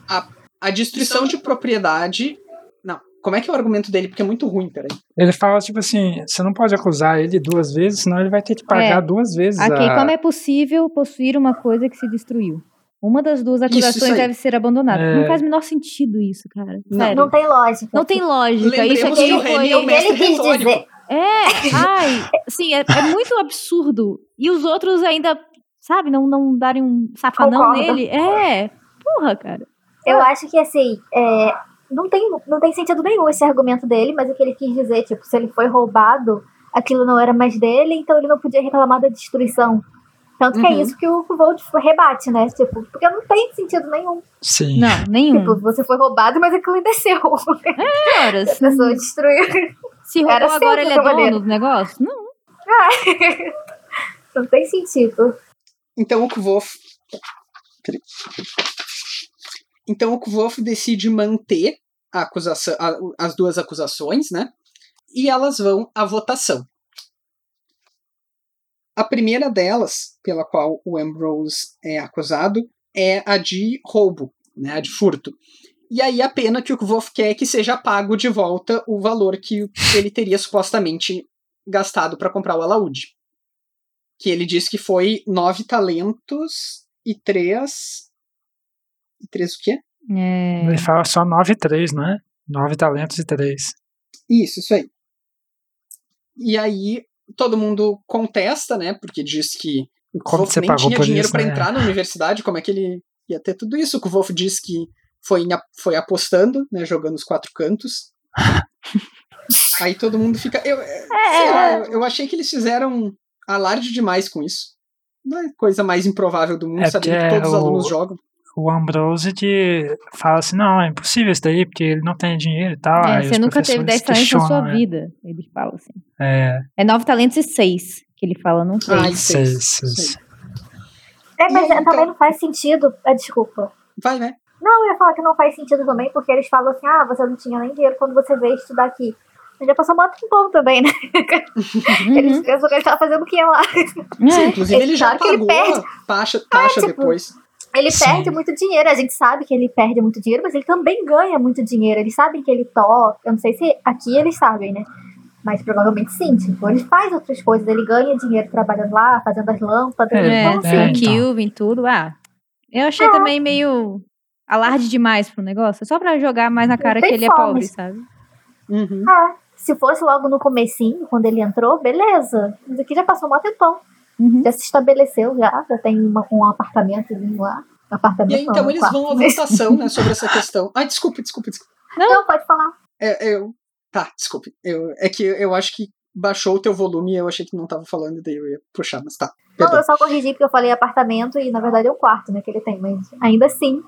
a, a destruição de propriedade. Não, como é que é o argumento dele? Porque é muito ruim, peraí. Ele fala, tipo assim, você não pode acusar ele duas vezes, senão ele vai ter que pagar É. duas vezes. Aqui, a... como é possível possuir uma coisa que se destruiu? Uma das duas Isso, acusações isso aí. deve ser abandonada. É. Não faz o menor sentido isso, cara. Não. Não tem lógica. Não tem lógica. Isso aqui que o foi... É o mestre ele quis dizer. É, ai, sim, é, é muito absurdo. E os outros ainda, sabe, não, não darem um safanão Concordo. nele. É, Porra, cara. Eu acho que assim, é, não, tem, não tem sentido nenhum esse argumento dele, mas o que ele quis dizer, tipo, se ele foi roubado, aquilo não era mais dele, então ele não podia reclamar da destruição. Tanto que é Uhum. isso que o Volt rebate, né? Tipo, porque não tem sentido nenhum. Sim. Não, nenhum. Tipo, você foi roubado, mas aquilo ainda é seu. Cara, A se, pessoa destruiu. se era roubou seu agora ele é dono do negócio? Não. Não tem sentido. Então o Kvolf. Então o Kvolf decide manter a acusação, a- as duas acusações, né? E elas vão à votação. A primeira delas, pela qual o Ambrose é acusado, é a de roubo, né? A de furto. E aí a pena que o Kvolf quer é que seja pago de volta o valor que ele teria supostamente gastado para comprar o alaúde que ele disse que foi nove talentos e três. E três o quê? É, Ele fala só 9 e 3, não é? 9 talentos e 3. Isso, isso aí. E aí todo mundo contesta, né? Porque diz que o você nem tinha dinheiro para né? entrar na universidade, como é que ele ia ter tudo isso? O Kvolf diz que foi, foi apostando, né? Jogando os quatro cantos. aí todo mundo fica. Eu, é, sei lá, eu, eu achei que eles fizeram alarde demais com isso. Não é coisa mais improvável do mundo, É sabendo que todos os o- alunos jogam. O Ambrose de... fala assim: não, é impossível isso daí, porque ele não tem dinheiro e tal. é, Aí você nunca teve 10 professores talentos na sua né? vida. Eles falam assim. É, É 9 talentos e 6 que ele fala, não 3. Ai, seis, seis, seis. seis. É, mas E aí, também então- não faz sentido. Ah, desculpa. Vai, né? Não, eu ia falar que não faz sentido também, porque eles falam assim, ah, você não tinha nem dinheiro quando você veio estudar aqui. Mas já passou muito tempão também, né? Eles Uhum. pensam que ele tava fazendo o que lá? Sim, É. inclusive ele já Claro que ele pagou perde. a taxa, taxa tipo, depois. Ele Sim. perde muito dinheiro, a gente sabe que ele perde muito dinheiro, mas ele também ganha muito dinheiro. Eles sabem que ele toca, eu não sei se aqui eles sabem, né? Mas provavelmente sim, tipo, ele faz outras coisas, ele ganha dinheiro trabalhando lá, fazendo as lâmpadas, É, então É, assim, é, o então. Kilvin, tudo. Ah, eu achei também meio alarde demais pro negócio. Só pra jogar mais na cara que ele é pobre, sabe? Uhum. ah, se fosse logo no comecinho, quando ele entrou, beleza. Mas aqui já passou um tempão. Uhum. Já se estabeleceu, já, já tem uma- um apartamentozinho lá. Apartamento E aí, não, então um eles vão à votação né, sobre essa questão. Ai, desculpe, desculpe, desculpe. Não, pode falar. É, eu... Tá, desculpe. Eu... É que eu acho que baixou o teu volume e eu achei que não tava falando, daí eu ia puxar, mas tá. Não, Perdão. eu só corrigi porque eu falei apartamento e na verdade é o quarto, né, que ele tem, mas ainda assim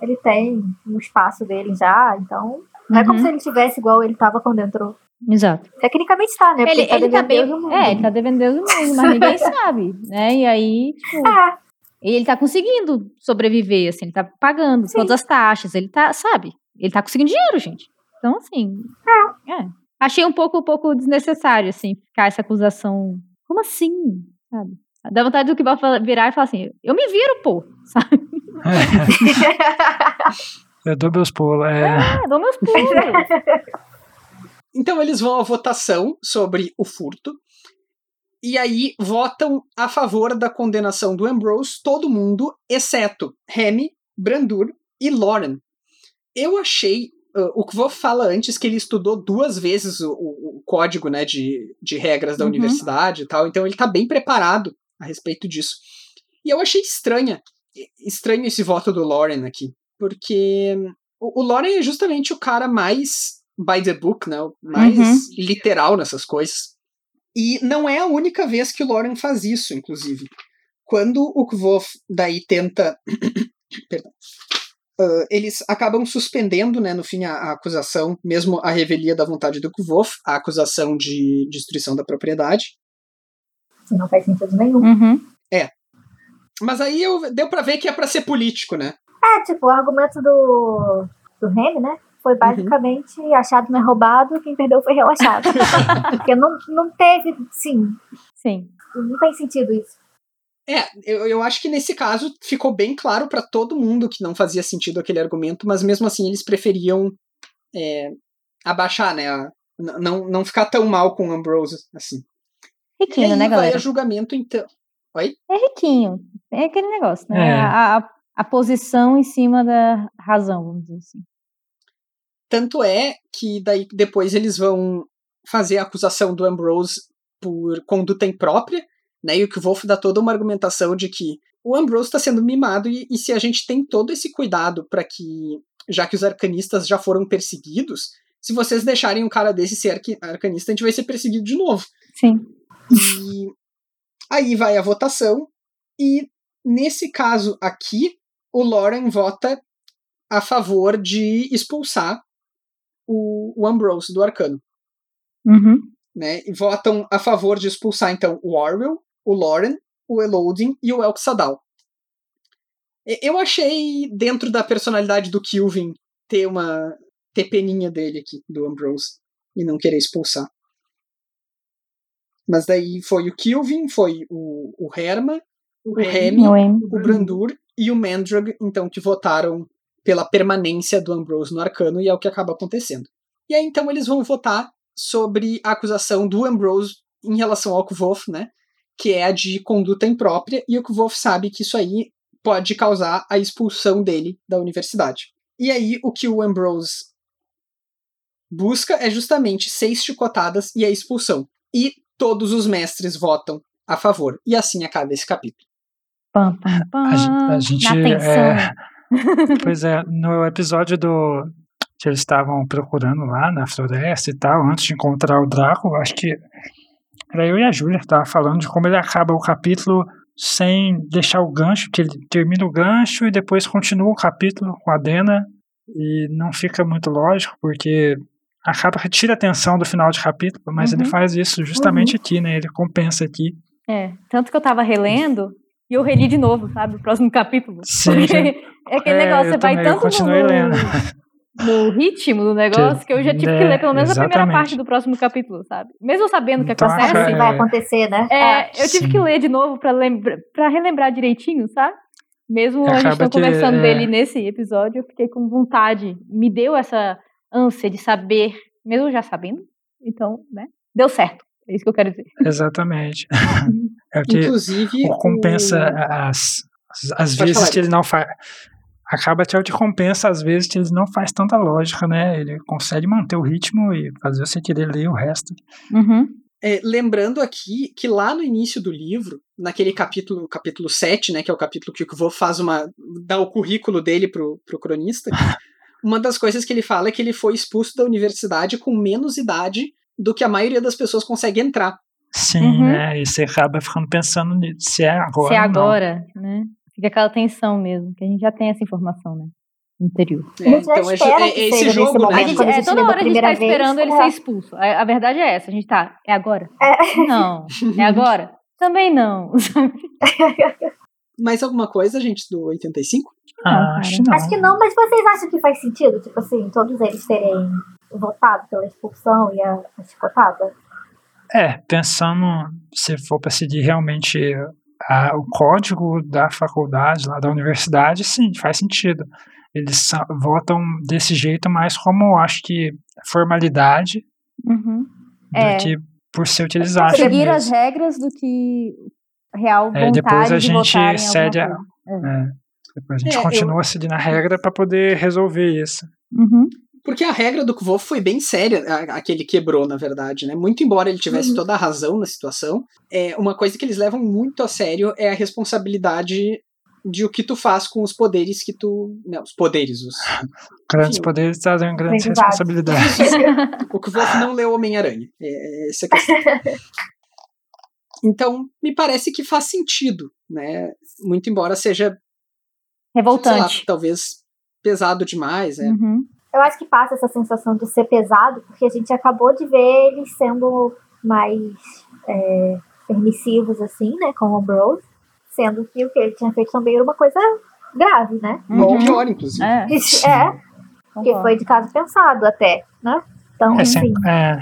ele tem um espaço dele já, então não é como Uhum. se ele tivesse igual ele tava quando entrou. Exato. Tecnicamente tá, né? Porque Ele, ele tá devendo bem. Deus no mundo. É, ele tá devendo Deus no mundo, mas ninguém sabe, né? E aí, tipo. É, E ele tá conseguindo sobreviver, assim, ele tá pagando Sim. todas as taxas, ele tá, sabe? Ele tá conseguindo dinheiro, gente. Então, assim. É. Achei um pouco, um pouco desnecessário, assim, ficar essa acusação. Como assim? Sabe? Dá vontade do que virar e falar assim, eu me viro, pô, sabe? Eu dou meus pulos. É, É, dou meus pulos. Então eles vão à votação sobre o furto. E aí votam a favor da condenação do Ambrose todo mundo, exceto Remy, Brandur e Lauren. Eu achei. uh, o que vou fala antes que ele estudou duas vezes o, o- o código né, de, de regras da Uhum. universidade e tal, então ele tá bem preparado a respeito disso. E eu achei estranha, estranho esse voto do Lauren aqui, porque o, o Lauren é justamente o cara mais by the book, né, mais Uhum. literal nessas coisas. E não é a única vez que o Lauren faz isso, inclusive. Quando o Kvof daí tenta. Perdão. Uh, eles acabam suspendendo, né, no fim, a, a acusação, mesmo a revelia da vontade do Kvof, a acusação de destruição da propriedade. não faz sentido nenhum. Uhum. Mas aí eu, deu pra ver que é pra ser político, né? É, tipo, o argumento do, do Remy, né? Foi basicamente achado não é roubado, quem perdeu foi relaxado. Porque não, não teve, sim, Sim. não tem sentido isso. É, eu, eu acho que nesse caso ficou bem claro pra todo mundo que não fazia sentido aquele argumento, mas mesmo assim eles preferiam é, abaixar, né? a- não, não ficar tão mal com o Ambrose, assim. E Riquinho, aí né, vai galera? a julgamento, então. É riquinho. É aquele negócio, né? É. A, a, a posição em cima da razão, vamos dizer assim. Tanto é que daí depois eles vão fazer a acusação do Ambrose por conduta imprópria, Né? E o que o Wolf dá toda uma argumentação de que o Ambrose está sendo mimado e, e, se a gente tem todo esse cuidado para que, já que os arcanistas já foram perseguidos, se vocês deixarem um cara desse ser arcanista, a gente vai ser perseguido de novo. Sim. E aí vai a votação e nesse caso aqui, o Lauren vota a favor de expulsar o, o Ambrose do arcano. Uhum. Né? E votam a favor de expulsar então o Orwell, o Lauren, o Elodin e o Elk Sadal. Eu achei, dentro da personalidade do Kilvin, ter uma. ter peninha dele aqui, do Ambrose, e não querer expulsar. Mas daí foi o Kilvin, foi o, o Herman, o Remy, o Brandur e o Mandrag, então, que votaram pela permanência do Ambrose no arcano, e é o que acaba acontecendo. E aí, então, eles vão votar sobre a acusação do Ambrose em relação ao Kvof, né? Que é a de conduta imprópria, e o Kvof sabe que isso aí pode causar a expulsão dele da universidade. E aí, o que o Ambrose busca é justamente seis chicotadas e a expulsão. E todos os mestres votam a favor. E assim acaba esse capítulo. Pam, pam, pam. A, a gente. É, pois é, no episódio do. que eles estavam procurando lá na floresta e tal, antes de encontrar o Draco, acho que era eu e a Júlia que tava falando de como ele acaba o capítulo sem deixar o gancho, que ele termina o gancho e depois continua o capítulo com a Dena e não fica muito lógico, porque acaba que tira a atenção do final de capítulo, mas uhum. ele faz isso justamente uhum. aqui, né? Ele compensa aqui. É, tanto que eu tava relendo e eu reli de novo, sabe? O próximo capítulo. Sim. é aquele é, negócio, você vai tanto no, no, ritmo do negócio que, que eu já tive é, que ler pelo menos exatamente. a primeira parte do próximo capítulo, sabe? Mesmo sabendo o que então, acontece. É, vai acontecer, né? É, eu tive Sim. que ler de novo pra, lembra, pra relembrar direitinho, sabe? Mesmo a gente não conversando é... dele nesse episódio, eu fiquei com vontade. Me deu essa ânsia de saber, mesmo já sabendo. Então, né? Deu certo. É isso que eu quero dizer. Exatamente. é o que Inclusive, compensa o... as, as, as vezes que ele não faz. Acaba que é o que compensa às vezes que ele não faz tanta lógica, né? Ele consegue manter o ritmo e fazer você querer ler o resto. Uhum. É, lembrando aqui que lá no início do livro, naquele capítulo, capítulo 7, né, que é o capítulo que o Kvo faz uma. dá o currículo dele pro, pro cronista, uma das coisas que ele fala é que ele foi expulso da universidade com menos idade do que a maioria das pessoas consegue entrar. Sim, uhum. né? E você acaba ficando pensando se é agora. Se é agora, né? Fica aquela tensão mesmo, que a gente já tem essa informação, né? No interior. É, então é, é, esse jogo, né? A gente, é, toda hora a gente tá esperando vez, ele é. ser expulso. A, a, verdade é essa, a gente tá. É agora? É. Não. É agora? Também não. Mais alguma coisa, gente, do 85? Ah, acho, não. acho que não, mas vocês acham que faz sentido, tipo assim, todos eles terem votado pela expulsão e a, a chicotada? É, pensando se for para seguir realmente a, o código da faculdade, lá da universidade, sim, faz sentido. Eles votam desse jeito, mas como acho que formalidade uhum. do é. que por ser utilizado. Seguir as regras do que real vontade é, depois a de gente cede a, é. Depois a gente é, continua eu... seguindo a regra para poder resolver isso. Uhum. Porque a regra do Kvolf foi bem séria, a, a, que ele quebrou, na verdade, né? Muito embora ele tivesse uhum. toda a razão na situação, é, uma coisa que eles levam muito a sério é a responsabilidade de o que tu faz com os poderes que tu. Não, né, os poderes, os. Grandes Enfim, poderes trazem grandes responsabilidades. o Kvolf não leu Homem-Aranha. É, é essa a questão. Então, me parece que faz sentido, né? Muito embora seja. Revoltante. Lá, talvez pesado demais, é. Uhum eu acho que passa essa sensação de ser pesado, porque a gente acabou de ver eles sendo mais é, permissivos, assim, né, com o Ambrose, sendo que o que ele tinha feito também era uma coisa grave, né? Uhum. Ou pior, inclusive. É, é que foi de caso pensado até, né? Então, é, sem, é,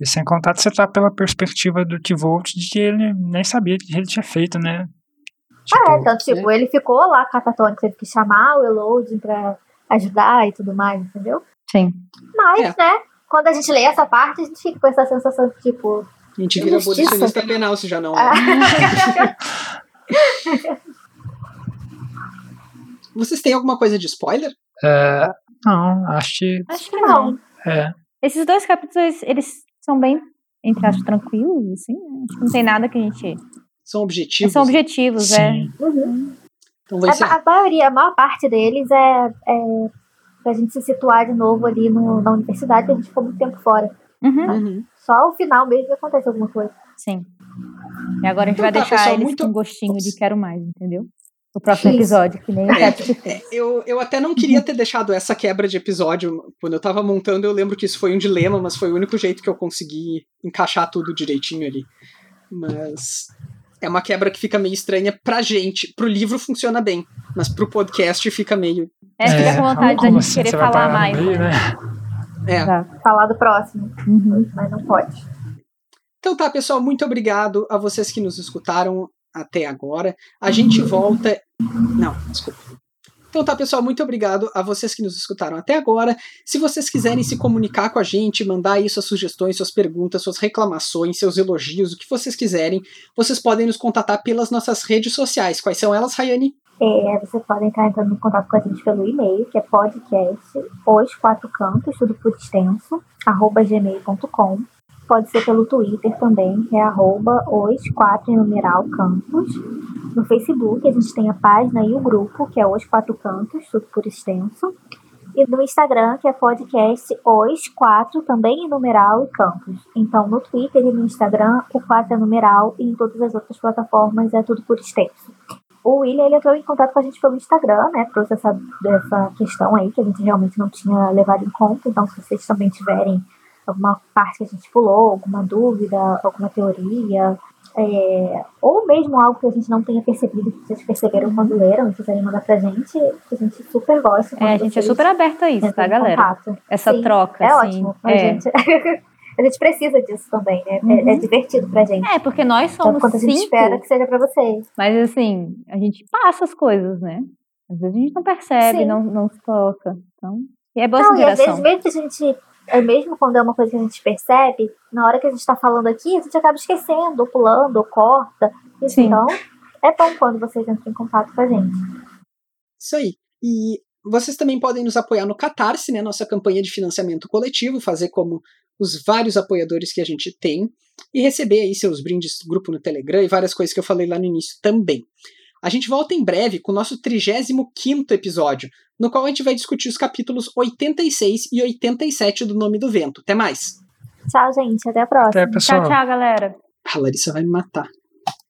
e sem contar que você tá pela perspectiva do T-Volt de que ele nem sabia o que ele tinha feito, né? Tipo, é, então, tipo, é. ele ficou lá catatônico, teve que chamar o Elodie pra ajudar e tudo mais, entendeu? Sim. Mas, é. né, quando a gente lê essa parte, a gente fica com essa sensação de tipo. A gente vira abolicionista penal, se já não é. Vocês têm alguma coisa de spoiler? É, não, acho que. Acho que não. É. Esses dois capítulos, eles são bem entre aspas, tranquilos, assim, né? Acho que não tem nada que a gente. São objetivos. São objetivos, é. Sim. Uhum. Então vai A, ser. a maioria, a maior parte deles é, é pra gente se situar de novo ali no, na universidade, que a gente ficou muito tempo fora. Uhum, Uhum. Só o final mesmo que acontece alguma coisa. sim. E agora a gente Então vai tá, deixar pessoal, eles muito- com gostinho de quero mais, entendeu? O próximo Isso. episódio, que nem Cat É, eu, eu até não queria ter deixado essa quebra de episódio. Quando eu tava montando, eu lembro que isso foi um dilema, mas foi o único jeito que eu consegui encaixar tudo direitinho ali. Mas é uma quebra que fica meio estranha pra gente. Pro livro funciona bem, mas pro podcast fica meio. É, fica com vontade da gente assim? querer Você vai falar mais. meio, né? É. Tá. Falar do próximo, Uhum. mas não pode. Então tá, pessoal, muito obrigado a vocês que nos escutaram até agora. A gente volta. Não, desculpa. Então tá, pessoal, muito obrigado a vocês que nos escutaram até agora. Se vocês quiserem se comunicar com a gente, mandar aí suas sugestões, suas perguntas, suas reclamações, seus elogios, o que vocês quiserem, vocês podem nos contatar pelas nossas redes sociais. Quais são elas, Rayane? É, você pode entrar entrando em contato com a gente pelo e-mail, que é podcast, os quatro cantos, tudo por extenso, arroba gmail.com. Pode ser pelo Twitter também, que é arroba os quatro numeral cantos. No Facebook a gente tem a página e o grupo, que é os quatro cantos, tudo por extenso. E no Instagram, que é podcast os quatro, também em numeral e campos. Então, no Twitter e no Instagram, o quatro é numeral e em todas as outras plataformas é tudo por extenso. O William ele entrou em contato com a gente pelo Instagram, né? Trouxe essa, essa questão aí que a gente realmente não tinha levado em conta. Então, se vocês também tiverem alguma parte que a gente pulou, alguma dúvida, alguma teoria, é, ou mesmo algo que a gente não tenha percebido, que vocês perceberam quando leram e quiserem mandar pra gente, a gente super gosta. É, a gente é vocês super aberta a isso, tá, galera? contato. Essa Sim, troca, É assim. ótimo. A, é. gente, a gente precisa disso também, né? É- Uhum. É, divertido pra gente. É, porque nós Tanto somos quanto a gente espera que seja pra vocês. mas assim, a gente passa as coisas, né? Às vezes a gente não percebe, Sim. não, não se toca. Então, e é boa Não, essa e às vezes, mesmo que a gente. É, Mesmo quando é uma coisa que a gente percebe, na hora que a gente tá falando aqui, a gente acaba esquecendo, ou pulando, ou corta. Isso, Sim. Então, é bom quando vocês entram em contato com a gente. Isso aí. E vocês também podem nos apoiar no Catarse, né? Nossa campanha de financiamento coletivo, fazer como os vários apoiadores que a gente tem e receber aí seus brindes, grupo no Telegram e várias coisas que eu falei lá no início também. A gente volta em breve com o nosso 35º episódio, no qual a gente vai discutir os capítulos 86 e 87 do Nome do Vento. Até mais! Tchau, gente. Até a próxima. Até, pessoal. Tchau, tchau, galera. A Larissa vai me matar.